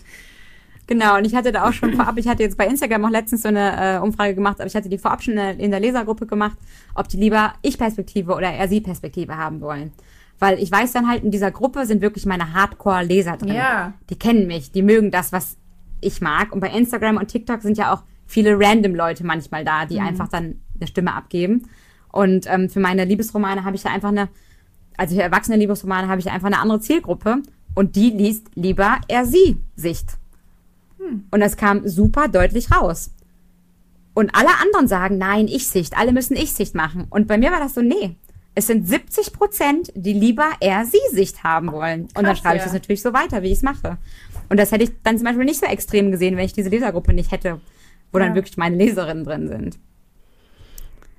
Genau, und ich hatte da auch schon vorab, ich hatte jetzt bei Instagram auch letztens so eine äh, Umfrage gemacht, aber ich hatte die vorab schon in der, in der Lesergruppe gemacht, ob die lieber Ich-Perspektive oder eher Sie-Perspektive haben wollen. Weil ich weiß dann halt, in dieser Gruppe sind wirklich meine Hardcore-Leser drin. Ja. Die kennen mich, die mögen das, was ich mag. Und bei Instagram und TikTok sind ja auch viele random Leute manchmal da, die einfach dann eine Stimme abgeben. Und ähm, für meine Liebesromane habe ich da einfach eine, also für erwachsene Liebesromane habe ich einfach eine andere Zielgruppe. Und die liest lieber er sie Sicht. Und das kam super deutlich raus. Und alle anderen sagen, nein, Ich-Sicht, alle müssen Ich-Sicht machen. Und bei mir war das so, nee. Es sind 70 Prozent, die lieber er sie Sicht haben wollen. Und dann schreibe ich ja. das natürlich so weiter, wie ich es mache. Und das hätte ich dann zum Beispiel nicht so extrem gesehen, wenn ich diese Lesergruppe nicht hätte, wo Ja. dann wirklich meine Leserinnen drin sind.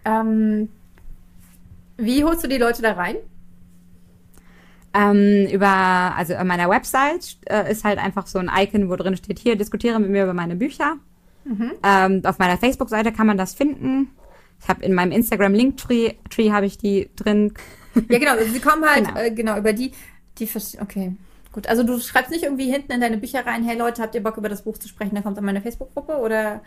Ähm, wie holst du die Leute da rein? Ähm, über, also an meiner Website äh, ist halt einfach so ein Icon, wo drin steht, hier, diskutiere mit mir über meine Bücher. Ähm, auf meiner Facebook-Seite kann man das finden. Ich habe in meinem Instagram Linktree Tree habe ich die drin. Ja, genau, also sie kommen halt, Genau. äh, genau, über die, die, okay. Gut, also du schreibst nicht irgendwie hinten in deine Bücher rein, hey Leute, habt ihr Bock über das Buch zu sprechen, dann kommt an meine Facebook-Gruppe oder?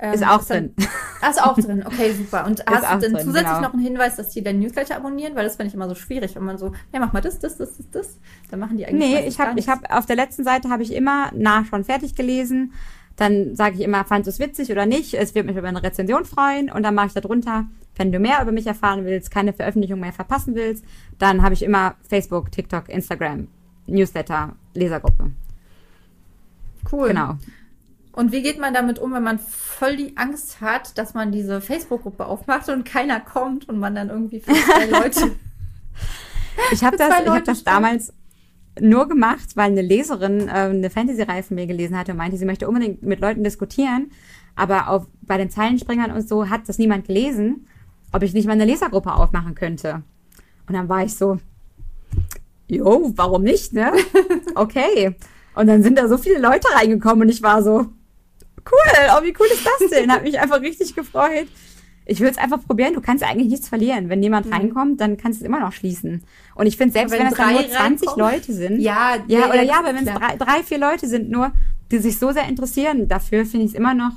ähm, Ist auch dann- drin. Ah, ist auch drin, okay, super. Und hast du denn drin, zusätzlich genau. noch einen Hinweis, dass die deinen Newsletter abonnieren? Weil das finde ich immer so schwierig, wenn man so, ja, mach mal das, das, das, das, das. Dann machen die eigentlich Nee, ich habe ich nichts. hab, auf der letzten Seite habe ich immer nach schon fertig gelesen. Dann sage ich immer, fandest du es witzig oder nicht? Es wird mich über eine Rezension freuen. Und dann mache ich da drunter, wenn du mehr über mich erfahren willst, keine Veröffentlichung mehr verpassen willst, dann habe ich immer Facebook, TikTok, Instagram, Newsletter, Lesergruppe. Cool. Genau. Und wie geht man damit um, wenn man voll die Angst hat, dass man diese Facebook-Gruppe aufmacht und keiner kommt und man dann irgendwie für zwei Leute. Ich habe das, ich hab das damals nur gemacht, weil eine Leserin äh, eine Fantasy-Reihe von mir gelesen hatte und meinte, sie möchte unbedingt mit Leuten diskutieren. Aber auf, bei den Zeilenspringern und so hat das niemand gelesen, ob ich nicht mal eine Lesergruppe aufmachen könnte. Und dann war ich so, jo, warum nicht, ne? Okay. Und dann sind da so viele Leute reingekommen und ich war so, cool, oh, wie cool ist das denn? Hat mich einfach richtig gefreut. Ich würde es einfach probieren. Du kannst eigentlich nichts verlieren. Wenn jemand reinkommt, dann kannst du es immer noch schließen. Und ich finde, selbst wenn wenn es dann nur drei 20 reinkommen- Leute sind, Ja, ja, ja, oder ja, aber wenn es drei, drei, vier Leute sind nur, die sich so sehr interessieren, dafür finde ich es immer noch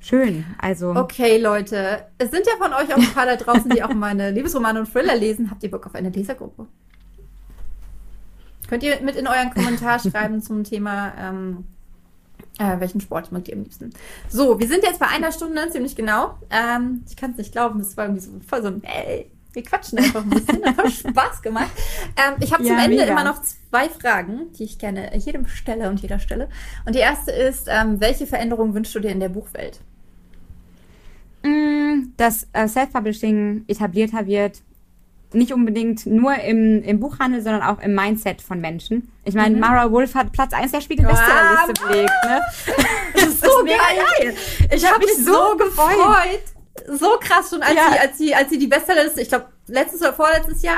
schön. Also, Okay, Leute. Es sind ja von euch auch ein paar da draußen, die auch meine Liebesromane und Thriller lesen. Habt ihr Bock auf eine Lesergruppe? Könnt ihr mit in euren Kommentar schreiben zum Thema, ähm, äh, welchen Sport mögt ihr am liebsten? So, wir sind jetzt bei einer Stunde, ziemlich genau. Ähm, ich kann es nicht glauben, es war irgendwie so voll so ein, ey, wir quatschen einfach ein bisschen. Hat voll Spaß gemacht. Ähm, ich habe zum Ja, Ende mega. immer noch zwei Fragen, die ich gerne jedem stelle und jeder stelle. Und die erste ist, ähm, welche Veränderung wünschst du dir in der Buchwelt? gucken, dass äh, Self-Publishing etablierter wird. Nicht unbedingt nur im, im Buchhandel, sondern auch im Mindset von Menschen. Ich meine, Mhm. Mara Wolf hat Platz 1 der Spiegel-Bestsellerliste Ah, belegt. Ne? Das ist so mega geil. Ich habe mich so gefreut. So krass schon, als, Ja. sie, als, sie, als sie die Bestsellerliste, ich glaube, letztes oder vorletztes Jahr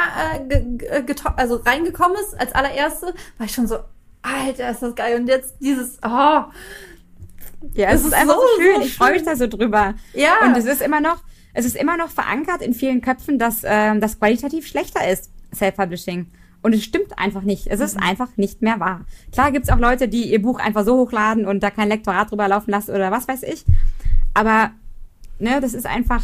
äh, geto- also reingekommen ist, als allererste, war ich schon so, Alter, ist das geil. Und jetzt dieses, oh, Ja, es ist, ist einfach so, so, schön. so ich freue mich da so drüber. ja. Und es ist immer noch, es ist immer noch verankert in vielen Köpfen, dass ähm, das qualitativ schlechter ist, Self-Publishing. Und es stimmt einfach nicht. Es ist einfach nicht mehr wahr. Klar gibt's auch Leute, die ihr Buch einfach so hochladen und da kein Lektorat drüber laufen lassen oder was weiß ich. Aber ne, das ist einfach,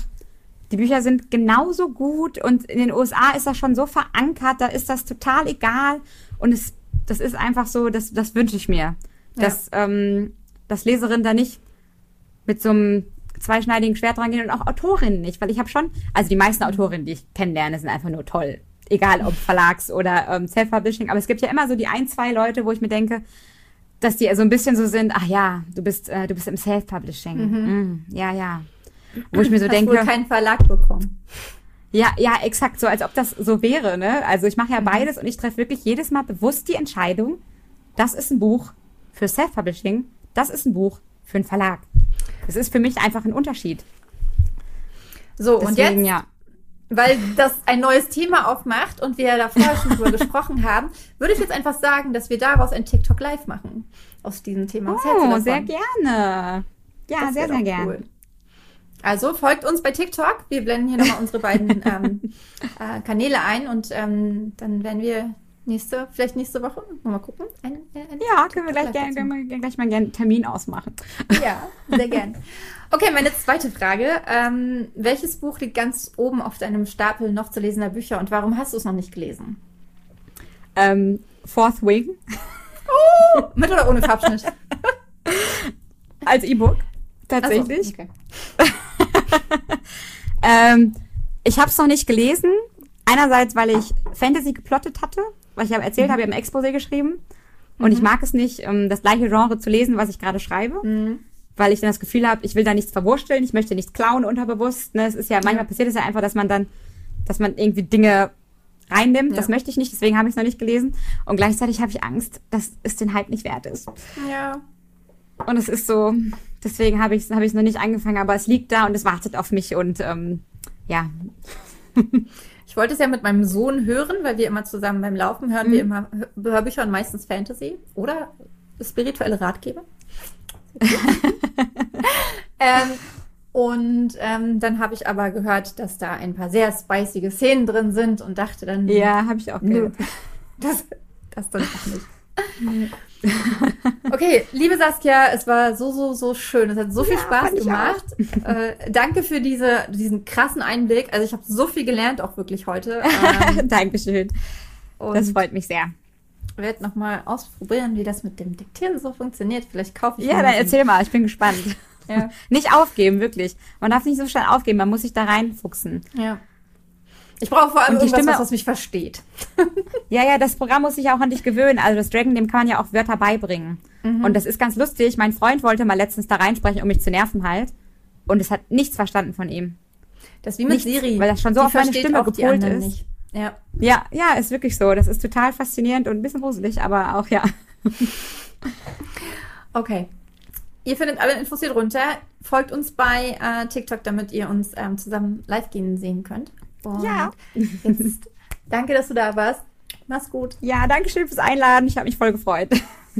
die Bücher sind genauso gut und in den USA ist das schon so verankert, da ist das total egal. Und es, das ist einfach so, das, das wünsche ich mir. Dass, ähm, dass Leserinnen da nicht mit so einem zweischneidigen Schwert rangehen und auch Autorinnen nicht, weil ich habe schon, also die meisten Autorinnen, die ich kennenlerne, sind einfach nur toll. Egal ob Verlags- oder ähm, Self-Publishing, aber es gibt ja immer so die ein, zwei Leute, wo ich mir denke, dass die so ein bisschen so sind, ach ja, du bist, äh, du bist im Self-Publishing. Mm, ja, ja. Wo ich mir so Hast denke, wohl keinen Verlag bekommen. ja, ja, exakt, so als ob das so wäre, ne? Also ich mache ja beides und ich treffe wirklich jedes Mal bewusst die Entscheidung, das ist ein Buch für Self-Publishing, das ist ein Buch für einen Verlag. Das ist für mich einfach ein Unterschied. So, und Deswegen, jetzt, ja. weil das ein neues Thema aufmacht und wir da vorher schon drüber gesprochen haben, würde ich jetzt einfach sagen, dass wir daraus ein TikTok live machen. Aus diesem Thema. Was Oh, sehr gerne. Ja, Das sehr, sehr gerne. cool. Also folgt uns bei TikTok. Wir blenden hier nochmal unsere beiden ähm, äh, Kanäle ein und ähm, dann werden wir nächste, vielleicht nächste Woche, nochmal gucken. Ein, ein, ein Ja, können wir gleich, live können wir gleich mal gerne einen Termin ausmachen. Ja, sehr gern. Okay, meine zweite Frage. Ähm, welches Buch liegt ganz oben auf deinem Stapel noch zu lesender Bücher und warum hast du es noch nicht gelesen? Ähm, Fourth Wing Mit oder ohne Farbschnitt? als E-Book. Ach so, Tatsächlich. okay. Ähm, ich habe es noch nicht gelesen. Einerseits, weil ich Fantasy geplottet hatte, weil ich ja erzählt habe, ich habe im Exposé geschrieben. Und ich mag es nicht, ähm, das gleiche Genre zu lesen, was ich gerade schreibe. Mhm. Weil ich dann das Gefühl habe, ich will da nichts verwursteln, ich möchte nichts klauen unterbewusst. Ne? Es ist ja, manchmal Ja. passiert es ja einfach, dass man dann, dass man irgendwie Dinge reinnimmt. Ja. Das möchte ich nicht, deswegen habe ich es noch nicht gelesen. Und gleichzeitig habe ich Angst, dass es den Hype nicht wert ist. Ja. Und es ist so, deswegen habe ich es hab ich's noch nicht angefangen, aber es liegt da und es wartet auf mich und ähm, ja, Ich wollte es ja mit meinem Sohn hören, weil wir immer zusammen beim Laufen hören wir immer Hör- Hörbücher und meistens Fantasy oder spirituelle Ratgeber. ähm, und ähm, dann habe ich aber gehört, dass da ein paar sehr spicige Szenen drin sind und dachte dann, ja, habe ich auch nö, gehört. das, das dann auch nicht. Okay, liebe Saskia, es war so, so, so schön. Es hat so viel Ja, Spaß ich gemacht. Äh, danke für diese, diesen krassen Einblick. Also ich habe so viel gelernt, auch wirklich heute. Ähm, Dankeschön. Das freut mich sehr. werde nochmal ausprobieren, wie das mit dem Diktieren so funktioniert. Vielleicht kaufe ich Ja, dann erzähl mal, ich bin gespannt. Ja, Nicht aufgeben, wirklich. Man darf nicht so schnell aufgeben, man muss sich da reinfuchsen. ja. Ich brauche vor allem Und die irgendwas, Stimme- was, mich versteht. Ja, ja, das Programm muss sich auch an dich gewöhnen. Also das Dragon, dem kann man ja auch Wörter beibringen. Und das ist ganz lustig. Mein Freund wollte mal letztens da reinsprechen, um mich zu nerven halt. Und es hat nichts verstanden von ihm. Das ist wie mit Nichts, Siri. weil das schon so Die auf meine Stimme gepolt ist. Nicht. Ja. Ja, ja, ist wirklich so. Das ist total faszinierend und ein bisschen gruselig, aber auch ja. Okay. Ihr findet alle Infos hier drunter. Folgt uns bei äh, TikTok, damit ihr uns ähm, zusammen live gehen sehen könnt. Und Ja. Jetzt danke, dass du da warst. Mach's gut. Ja, danke schön fürs Einladen. Ich habe mich voll gefreut.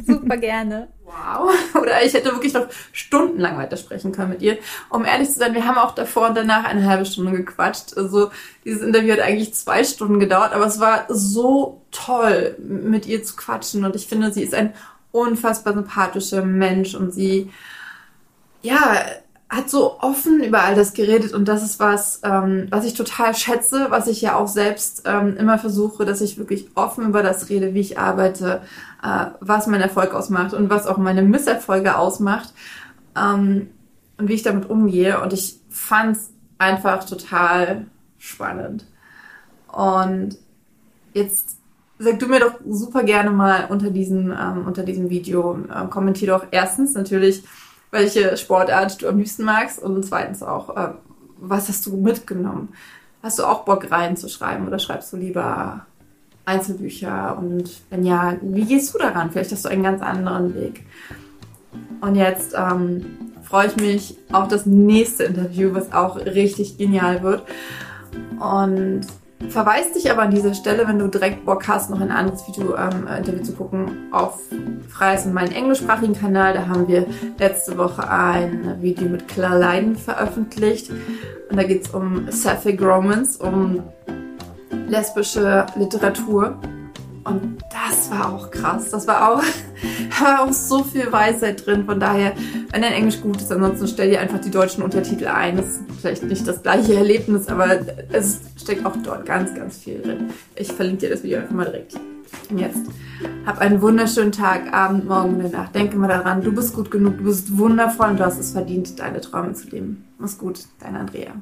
Super gerne. Wow. Oder ich hätte wirklich noch stundenlang weitersprechen können mit ihr. Um ehrlich zu sein, wir haben auch davor und danach eine halbe Stunde gequatscht. Also dieses Interview hat eigentlich zwei Stunden gedauert, aber es war so toll, mit ihr zu quatschen. Und ich finde, sie ist ein unfassbar sympathischer Mensch und sie, ja, hat so offen über all das geredet und das ist was, ähm, was ich total schätze, was ich ja auch selbst ähm, immer versuche, dass ich wirklich offen über das rede, wie ich arbeite, äh, was mein Erfolg ausmacht und was auch meine Misserfolge ausmacht ähm, und wie ich damit umgehe. Und ich fand es einfach total spannend. Und jetzt sag du mir doch super gerne mal unter diesem, ähm, unter diesem Video, ähm, kommentier doch erstens natürlich, welche Sportart du am liebsten magst und zweitens auch, äh, was hast du mitgenommen? Hast du auch Bock reinzuschreiben oder schreibst du lieber Einzelbücher? Und wenn ja, wie gehst du daran? Vielleicht hast du einen ganz anderen Weg. Und jetzt ähm, freue ich mich auf das nächste Interview, was auch richtig genial wird. Und verweist dich aber an dieser Stelle, wenn du direkt Bock hast, noch ein anderes Video, ähm, Interview zu gucken, auf Freies und meinen englischsprachigen Kanal. Da haben wir letzte Woche ein Video mit Claire Leiden veröffentlicht. Und da geht es um Sapphic Romance, um lesbische Literatur. Und das war auch krass. Das war auch, war auch so viel Weisheit drin. Von daher, wenn dein Englisch gut ist, ansonsten stell dir einfach die deutschen Untertitel ein. Das ist vielleicht nicht das gleiche Erlebnis, aber es steckt auch dort ganz, ganz viel drin. Ich verlinke dir das Video einfach mal direkt. Und jetzt hab einen wunderschönen Tag, Abend, Morgen oder Nacht. Denke mal daran, du bist gut genug, du bist wundervoll und du hast es verdient, deine Träume zu leben. Mach's gut, deine Andrea.